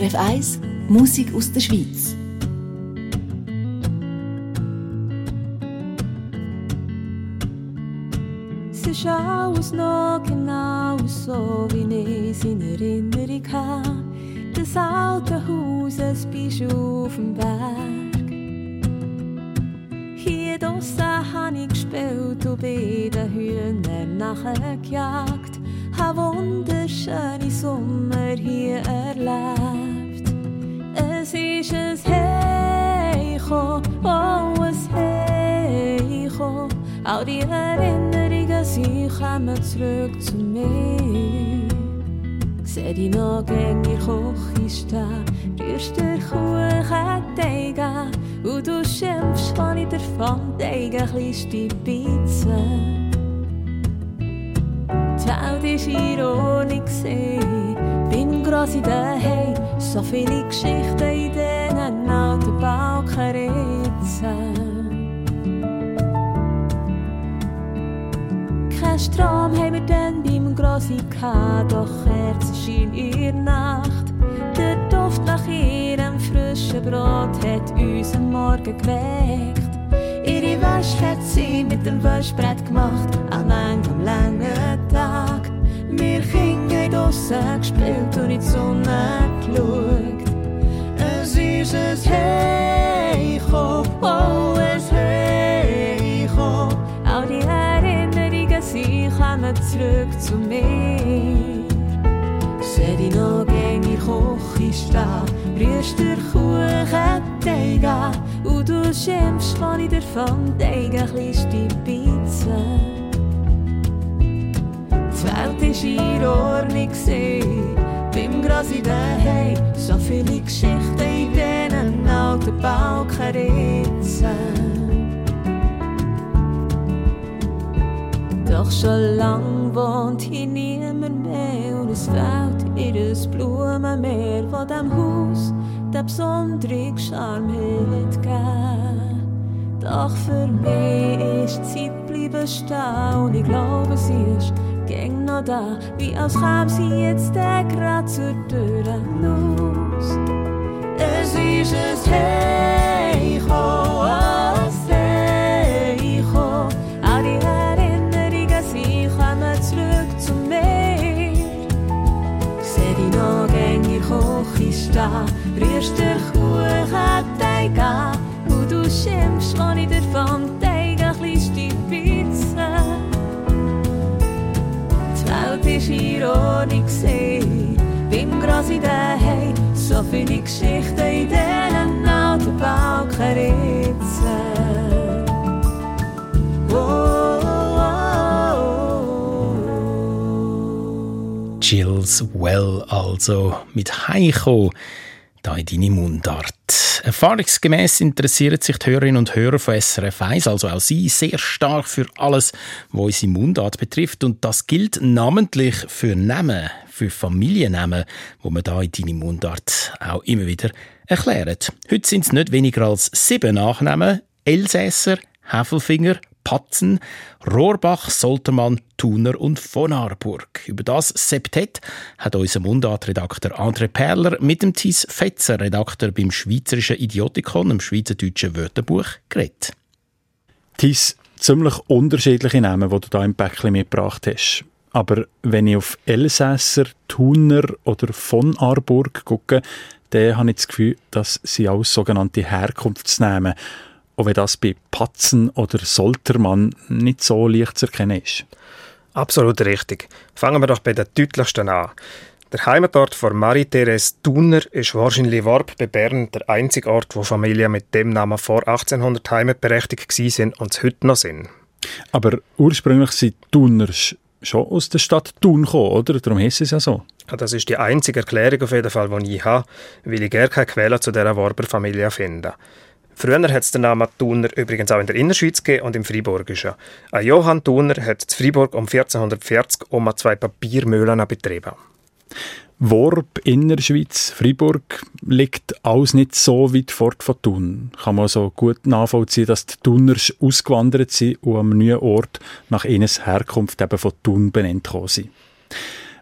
SRF 1 Musik aus der Schweiz. Es ist alles noch genau so, wie ich es in Erinnerung habe. Das alte Haus, es bist auf dem Berg. Hier draussen habe ich gespielt und bei den Hühnern nachgejagt. Habe wunderschöne Sommer hier erlebt. Ein Heicho, ein Heicho. All die Erinnerungen, sie kommen zurück zu mir. Seh dich noch gegen die Küche stehen, rührst den Kuchenteig an und du schimpfst, wenn ich davon denke, kleinste Pizza. Die Welt ist in Ordnung gross in daheim, so viele Geschichten in diesen alten Balkenritzen. Kein Strom haben wir dann beim Grossi gehabt, doch Kerzen schien in der Nacht. Der Duft nach ihrem frischen Brot hat uns am Morgen geweckt. Ihre Wäsche hat sie mit dem Waschbrett gemacht, an einem langen Tag. Wir Kinder draussen gespielt und in die Sonne geschaut. Es ist ein Heicho, oh, ein Heicho. All die Erinnerungen, sie kommen zurück zu mir. Seh dich noch gegen die Küche stehen, rührst den Kuchenteig an und du schimpfst, wenn ich davon denke, kleinste Pizza. War in Ordnung, beim in daheim, so viele Geschichten in diesen alten Balkenritzen. Doch schon lang wohnt hier niemand mehr und es fehlt ihr Blumenmeer von dem Haus, der besondere Charme hat gegeben. Doch für mich ist die Zeit bleiben stehen und ich glaube, sie ist gäng noch da, wie als kam sie jetzt gerade zur Tür los. Es ist ein Hey, ho, ein Hey, ho. All die Erinnerungen, sie kommen zurück zu mir. Seh dich noch gängig hoch in stehen, rührst den Kuchenteig an und du schimpfst, wenn ich dir Ordnung gesehen, beim Gras in der Hei, so viele Geschichten in diesen alten Balkenritzen. Oh, Jills Well also mit Heiko da in deine Mundart. Erfahrungsgemäß interessieren sich die Hörerinnen und Hörer von SRF 1, also auch Sie, sehr stark für alles, was unsere Mundart betrifft. Und das gilt namentlich für Namen, für Familiennamen, wo man da in deine Mundart auch immer wieder erklärt. Heute sind es nicht weniger als sieben Nachnamen. Elsässer, Häfelfinger, Patzen, Rohrbach, Soltermann, Thuner und von Arburg. Über das Septett hat unser Mundartredakteur André Perler mit dem Thies Fetzer, Redakteur beim Schweizerischen Idiotikon, dem Schweizerdeutschen Wörterbuch, geredet. Thies, ziemlich unterschiedliche Namen, die du da im Päckchen mitgebracht hast. Aber wenn ich auf Elsässer, Thuner oder von Arburg gucke, dann habe ich das Gefühl, dass sie als sogenannte Herkunftsnamen auch wenn das bei Patzen oder Soltermann nicht so leicht zu erkennen ist. Absolut richtig. Fangen wir doch bei den deutlichsten an. Der Heimatort von Marie-Therese Thuner ist wahrscheinlich Warp bei Bern der einzige Ort, wo Familien mit dem Namen vor 1800 heimatberechtigt waren und es heute noch sind. Aber ursprünglich sind Thuners schon aus der Stadt Thun gekommen, oder? Darum heisst es ja so. Das ist die einzige Erklärung auf jeden Fall, die ich habe, weil ich gerne keine Quelle zu dieser Warber-Familie finde. Früher hat es den Namen Thuner übrigens auch in der Innerschweiz gegeben und im Friburgischen. Ein Johann Thuner hat in Fribourg um 1440 um zwei Papiermühlen betrieben. Worb, Innerschweiz, Fribourg liegt alles nicht so weit fort von Thun. Kann man also gut nachvollziehen, dass die Thuners ausgewandert sind und am neuen Ort nach ihnen Herkunft eben von Thun benannt sind.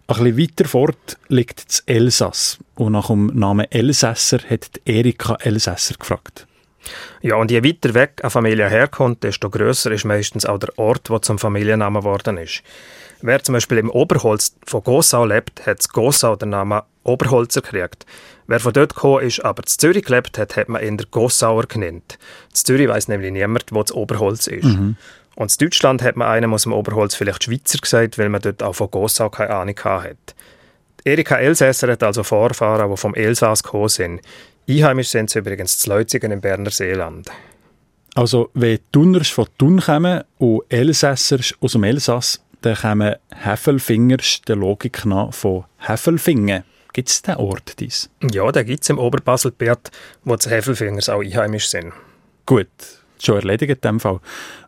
Ein bisschen weiter fort liegt das Elsass. Und nach dem Namen Elsässer hat Erika Elsässer gefragt. Ja, und je weiter weg eine Familie herkommt, desto grösser ist meistens auch der Ort, wo zum Familiennamen geworden ist. Wer zum Beispiel im Oberholz von Gossau lebt, hat Gossau den Namen Oberholzer gekriegt. Wer von dort gekommen ist, aber zu Zürich gelebt hat, hat man ihn der Gossauer genannt. In Zürich weiß nämlich niemand, wo das Oberholz ist. Mhm. Und in Deutschland hat man einem aus dem Oberholz vielleicht Schweizer gesagt, weil man dort auch von Gossau keine Ahnung hatte. Erika Elsässer hat also Vorfahren, die vom Elsass gekommen sind. Einheimisch sind sie übrigens zu Leutzigen im Berner Seeland. Also, wenn Thunners von Thun kommen und Elsässers aus dem Elsass, dann kommen Häfelfingers der Logik nach von Häfelfingen. Gibt es diesen Ort dies? Ja, den gibt es im Oberbaselbiet, wo die Häfelfingers auch einheimisch sind. Gut, schon erledigt in dem Fall.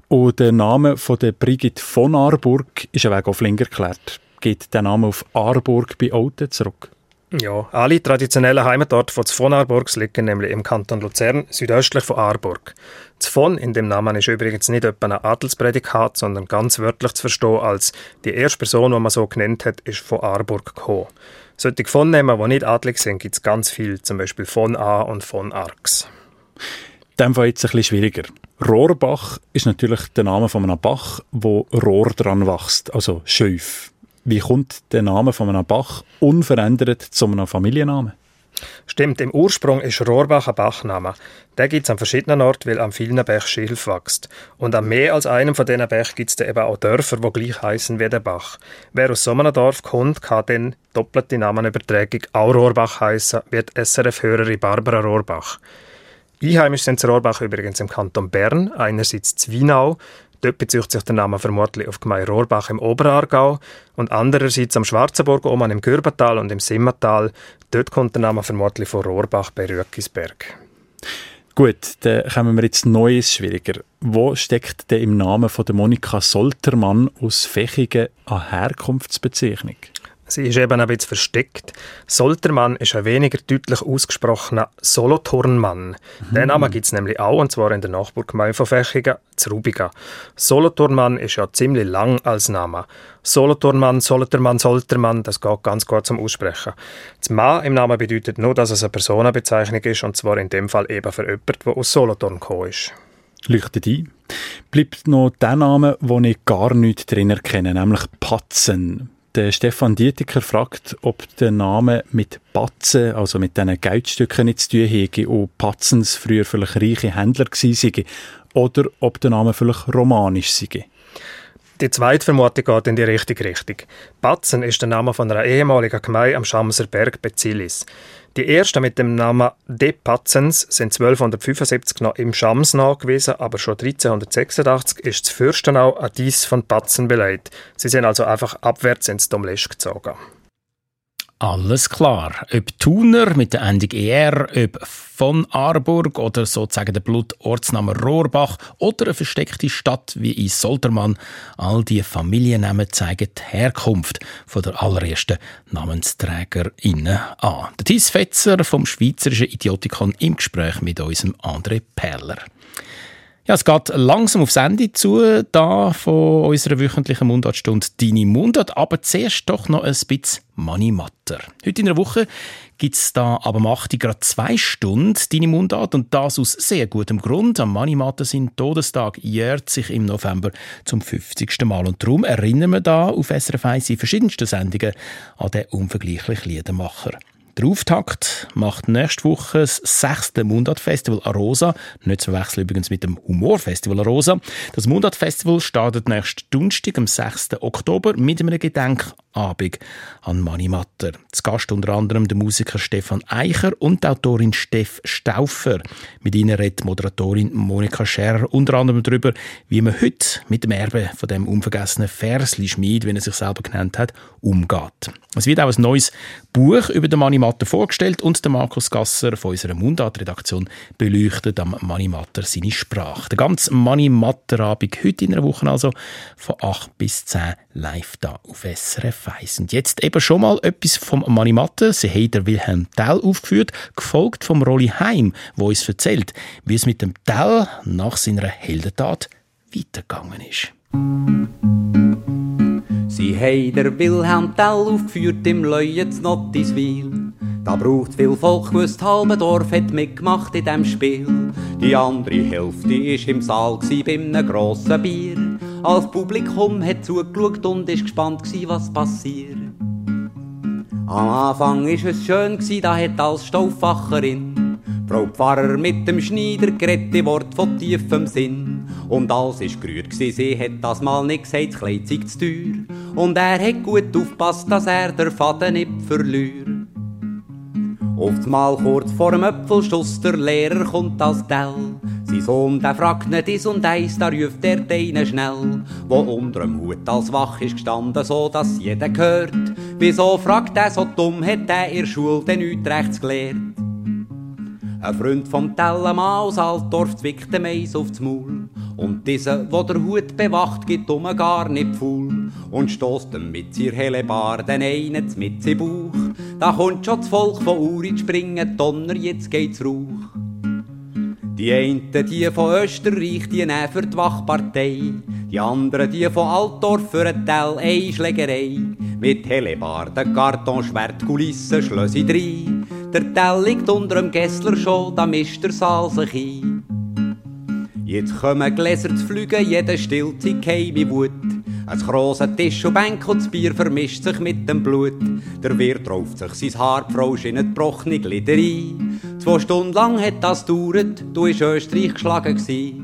Und der Name von der Brigitte von Arburg ist ein Weg auf Linger geklärt. Geht der Name auf Arburg bei Olten zurück? Ja, alle traditionellen Heimatorte von von Arburgs liegen nämlich im Kanton Luzern, südöstlich von Arburg. Von in dem Namen ist übrigens nicht etwa ein Adelsprädikat, sondern ganz wörtlich zu verstehen als die erste Person, die man so genannt hat, ist von Arburg gekommen. Solche nehmen, die nicht adlig sind, gibt es ganz viel, zum Beispiel von A und von Arx. Dem war jetzt ein bisschen schwieriger. Rohrbach ist natürlich der Name von einem Bach, wo Rohr dran wächst, also Schäuf. Wie kommt der Name von einem Bach unverändert zu einem Familiennamen? Stimmt, im Ursprung ist Rohrbach ein Bachname. Den gibt es an verschiedenen Orten, weil an vielen Bächen Schilf wächst. Und an mehr als einem von diesen Bächen gibt es eben auch Dörfer, die gleich heißen wie der Bach. Wer aus so einem Dorf kommt, kann dann doppelte Namenübertragung auch Rohrbach heißen, wird SRF-Hörerin Barbara Rohrbach. Einheimisch sind Rohrbach übrigens im Kanton Bern, einerseits Zwinau, Dort bezieht sich der Name vermutlich auf Gemeinde Rohrbach im Oberaargau und andererseits am Schwarzenburg oben im Gürbental und im Simmental. Dort kommt der Name vermutlich von Rohrbach bei Röckisberg. Gut, dann kommen wir jetzt Neues schwieriger. Wo steckt denn im Namen von der Monika Soltermann aus Fechingen eine Herkunftsbezeichnung? Sie ist eben ein bisschen versteckt. Soltermann ist ein weniger deutlich ausgesprochener Solothurnmann. Mhm. Den Namen gibt es nämlich auch, und zwar in der Nachbargemeinde von Fächigen, zu Rubiga. Solothurnmann ist ja ziemlich lang als Name. Solothurnmann, Solothurmann, Soltermann, das geht ganz gut zum Aussprechen. Das Mann im Namen bedeutet nur, dass es eine Personenbezeichnung ist, und zwar in dem Fall eben für jemanden, der aus Solothurn gekommen ist. Leuchtet ein. Bleibt noch der Name, den ich gar nicht drin erkenne, nämlich Patzen. Der Stefan Dietiker fragt, ob der Name mit Batzen, also mit diesen Geldstücken nicht zu tun hätte und Patzens früher vielleicht reiche Händler gewesen seien, oder ob der Name vielleicht romanisch sei. Die zweite Vermutung geht in die richtige Richtung. Batzen ist der Name von einer ehemaligen Gemeinde am Schamser Berg Bezilis. Die ersten mit dem Namen De Patzens sind 1275 noch im Schams nachgewiesen, aber schon 1386 ist das Fürstenau an dies von Patzen beleidigt. Sie sind also einfach abwärts ins Domlesch gezogen. Alles klar. Ob Thuner mit der Endung ER, ob von Arburg oder sozusagen der Blutortsname Rohrbach oder eine versteckte Stadt wie in Soltermann, all die Familiennamen zeigen die Herkunft der allerersten NamensträgerInnen an. Der Thies Fetzer vom Schweizerischen Idiotikon im Gespräch mit unserem André Perler. Ja, es geht langsam aufs Ende zu, da von unserer wöchentlichen Mundartstunde «Deine Mundart», aber zuerst doch noch ein bisschen Money Matter. Heute in der Woche gibt es da aber macht die gerade zwei Stunden «Deine Mundart» und das aus sehr gutem Grund. Am Money Matter sein Todestag jährt sich im November zum 50. Mal und darum erinnern wir da auf SRF 1 in verschiedensten Sendungen an den unvergleichlichen Liedermacher. Der Auftakt macht nächste Woche das sechste Mundartfestival Arosa. Nicht zu verwechseln übrigens mit dem Humorfestival Arosa. Das Mundartfestival startet nächsten Donnerstag, am 6. Oktober, mit einem Gedenkabend an Mani Matter. Zu Gast unter anderem der Musiker Stefan Eicher und die Autorin Steff Stauffer. Mit ihnen redet Moderatorin Monika Scherer unter anderem darüber, wie man heute mit dem Erbe von dem unvergessenen Versli Schmied, wie er sich selber genannt hat, umgeht. Es wird auch ein neues Buch über den Mani Matter vorgestellt und der Markus Gasser von unserer Mundart-Redaktion beleuchtet am Mani Matter seine Sprache. Der ganze Mani Matter Abend heute in einer Woche also von 8 bis 10 live da auf SRF 1. Und jetzt eben schon mal etwas vom Mani Matter. Sie haben der Wilhelm Tell aufgeführt, gefolgt vom Rolli Heim, wo uns erzählt, wie es mit dem Tell nach seiner Heldentat weitergegangen ist. Sie haben der Wilhelm Tell aufgeführt im Leuen Nottiswil. Da braucht viel Volk, wo das halbe Dorf hat mitgemacht in dem Spiel. Die andere Hälfte ist im Saal bei einem grossen Bier. Als Publikum hat zugeschaut und ist gespannt gsi, was passiert. Am Anfang ist es schön gsi, da hat als Stauffacherin Frau Pfarrer mit dem Schneider geredet, Wort von tiefem Sinn. Und alles ist gerührt gsi, sie hat das mal nicht gesagt, das Kleid sei zu teuer. Und er hat gut aufpasst, dass er der Faden nicht verliert. Auf Mal kurz vor dem Äpfelstuss der Lehrer kommt als Tell. Sein Sohn, der fragt nicht dies und eins, da ruft er deinen schnell. Wo unter dem Hut als wach ist gestanden, so dass jeder hört. Wieso fragt er so dumm, hat er in der Schule denn nichts rechts gelehrt? Ein Freund vom Tellermann aus Altdorf zwickt dem Eis aufs Maul. Und dieser, wo der Hut bewacht, gibt um gar nicht faul. Und stoßt ihm mit ihr helle Bar den einen mit Bauch. Da kommt schon das Volk von Uri springen, Donner, jetzt geht's Rauch. Die einen, die von Österreich, die nehmen für die Wachpartei. Die anderen, die von Altdorf für ein Tell, Einschlägerei. Mit Hellebarden, Kartonschwert, Kulissen, Schlössi drei. Der Tell liegt unter dem Gessler schon, da mischt der Saal sich ein. Jetzt kommen Gläser zu fliegen, jeder stillt sich keine Wut. Ein grosser Tisch und Bänk und das Bier vermischt sich mit dem Blut. Der Wirt rauft sich sein Haar, die Frau schinnet gebrochene Glieder ein. Zwei Stunden lang hat das gedauert, du ist Österreich geschlagen gsi.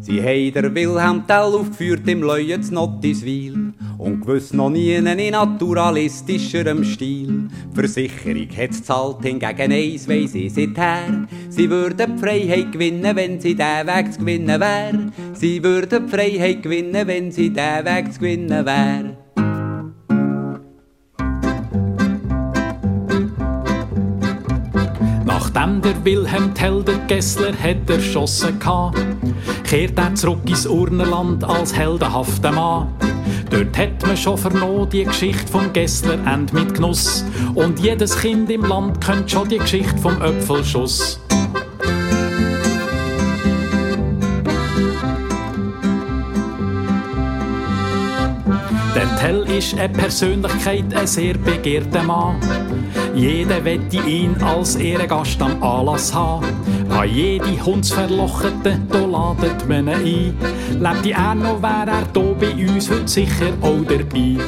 Sie haben der Wilhelm Tell aufgeführt im Leuen zu Nottiswil und gewiss noch nie in naturalistischerem Stil. Die Versicherung hat's zahlt, hingegen eins weiss ich seither. Sie würden die Freiheit gewinnen, wenn sie den Weg zu gewinnen wär. Sie würden die Freiheit gewinnen, wenn sie den Weg zu gewinnen wär. Nachdem der Wilhelm Tell der Gessler hat erschossen hatte, kehrt er zurück ins Urnerland als heldenhafter Mann. Dort hat man schon vernommen die Geschichte vom Gessler End mit Genuss. Und jedes Kind im Land kennt schon die Geschichte vom Öpfelschuss. Der Tell ist eine Persönlichkeit, ein sehr begehrter Mann. Jeder wette ihn als Ehrengast am Anlass haben. An jede Hundsverlochete, da ladet man ihn ein. Lebte er noch, wär er hier bei uns heute sicher auch dabei.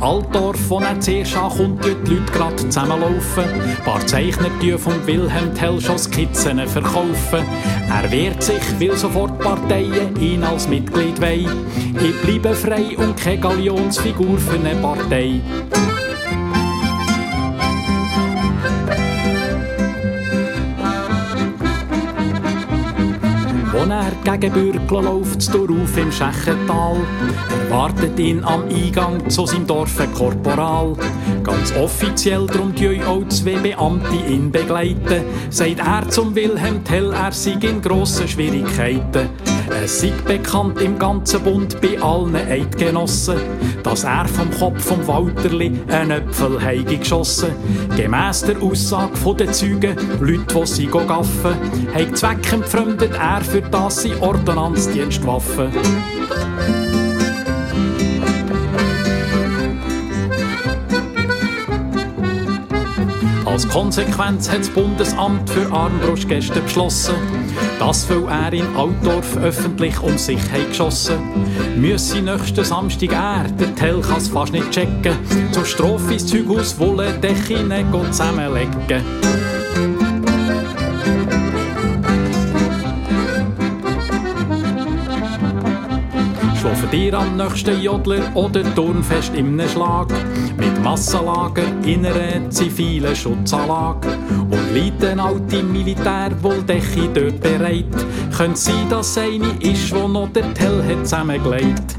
Altdorf, wo er zuerst ankommt, die Leute grad zusammenlaufen. Ein paar Zeichner die vom Wilhelm Tell schon Skizzen verkaufen. Er wehrt sich, will sofort Parteien ihn als Mitglied wei. Ich bleibe frei und keine Galionsfigur für eine Partei. Gegen Bürgel läuft, auf im Schächental, erwartet ihn am Eingang zu seinem Dorf Korporal. Ganz offiziell drum die auch zwei Beamte ihn begleiten, sagt er zum Wilhelm Tell, er sei in grossen Schwierigkeiten. Es sei bekannt im ganzen Bund bei allen Eidgenossen, dass er vom Kopf vom Walterli einen Äpfel heige geschossen. Gemäss der Aussage der Zeugen, Leute, die sie gaffen, heig zweckentfremdet er für das sie Ordonnanzdienstwaffen. Als Konsequenz hat das Bundesamt für Armbrustgäste beschlossen, dass weil er in Altdorf öffentlich um sich hat geschossen müsse nächsten Samstag er, der Tell kann's fast nicht checken, zur Strophe ins Zeughaus wollen Dechine zusammenlegen. Dir am nächsten Jodler oder Turnfest im Schlag. Mit Massenlager in einer zivilen Schutzanlage. Und liegt ein alte Militärwolldecke dort bereit. Könnte sein, dass eine ist, wo noch der Tell hat zusammengelegt.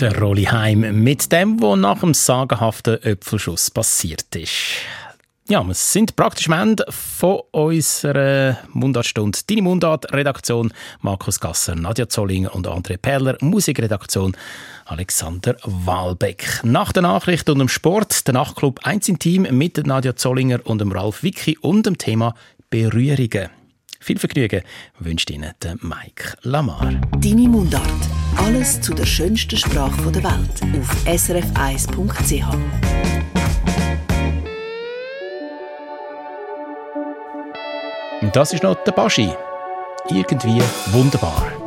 Der Rolli Heim mit dem, was nach dem sagenhaften Öpfelschuss passiert ist. Ja, wir sind praktisch am Ende von unserer Mundartstunde. Deine Mundart-Redaktion Markus Gasser, Nadja Zollinger und André Perler. Musikredaktion Alexander Walbeck. Nach der Nachricht und dem Sport, der Nachtclub 1 im Team mit Nadja Zollinger und dem Ralf Wicki und dem Thema Berührungen. Viel Vergnügen wünscht Ihnen der Mike Lamar. Deine Mundart. Alles zu der schönsten Sprache der Welt auf srf1.ch. Und das ist noch der Baschi. Irgendwie wunderbar.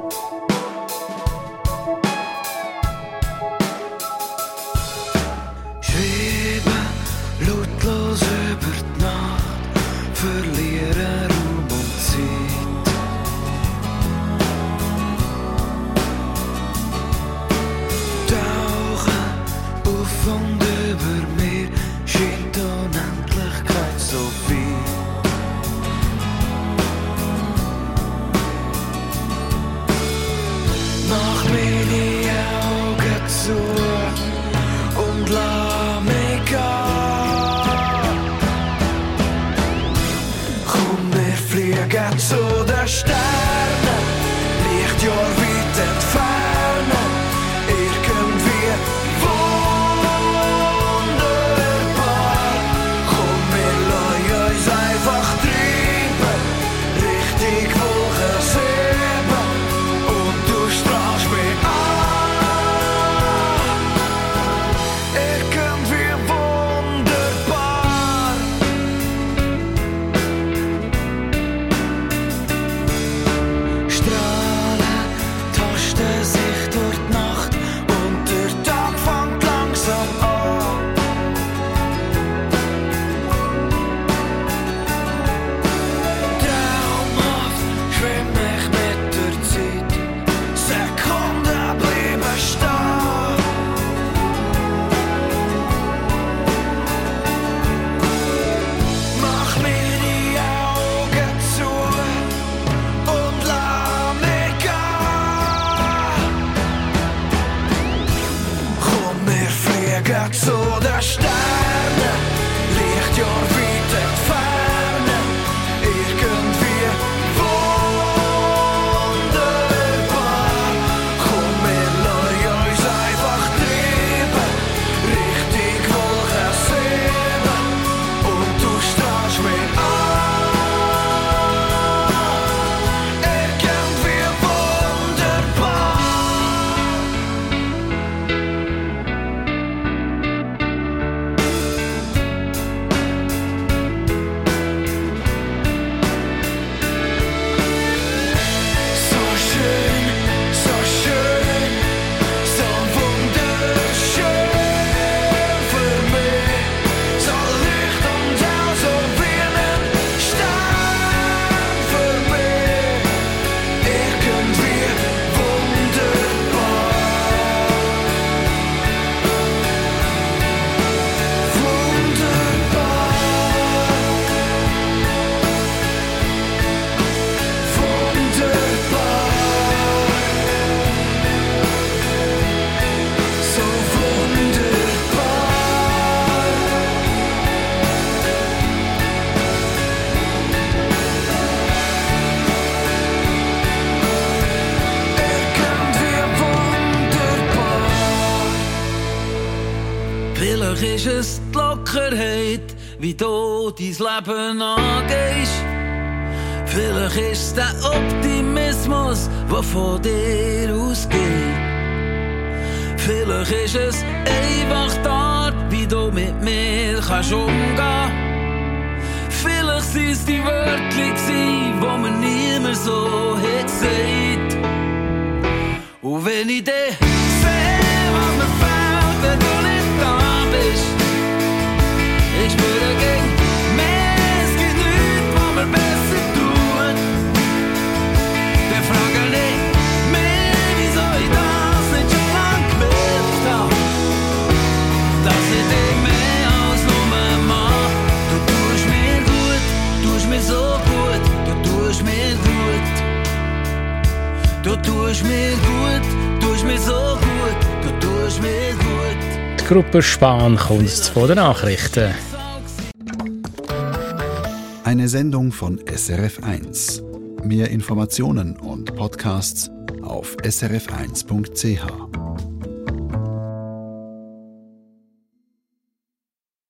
Dein Leben angehst. Vielleicht ist der Optimismus, der von dir ausgeht. Vielleicht ist es einfach die Art, wie du mit mir kannst umgehen. Vielleicht sind es die Wörter, die man niemand so hat gesagt. Und wenn ich dich Du tust mir gut, tust mir so gut, du tust mir gut. Die Gruppe Spahn kommt vor den Nachrichten. Eine Sendung von SRF1. Mehr Informationen und Podcasts auf srf1.ch.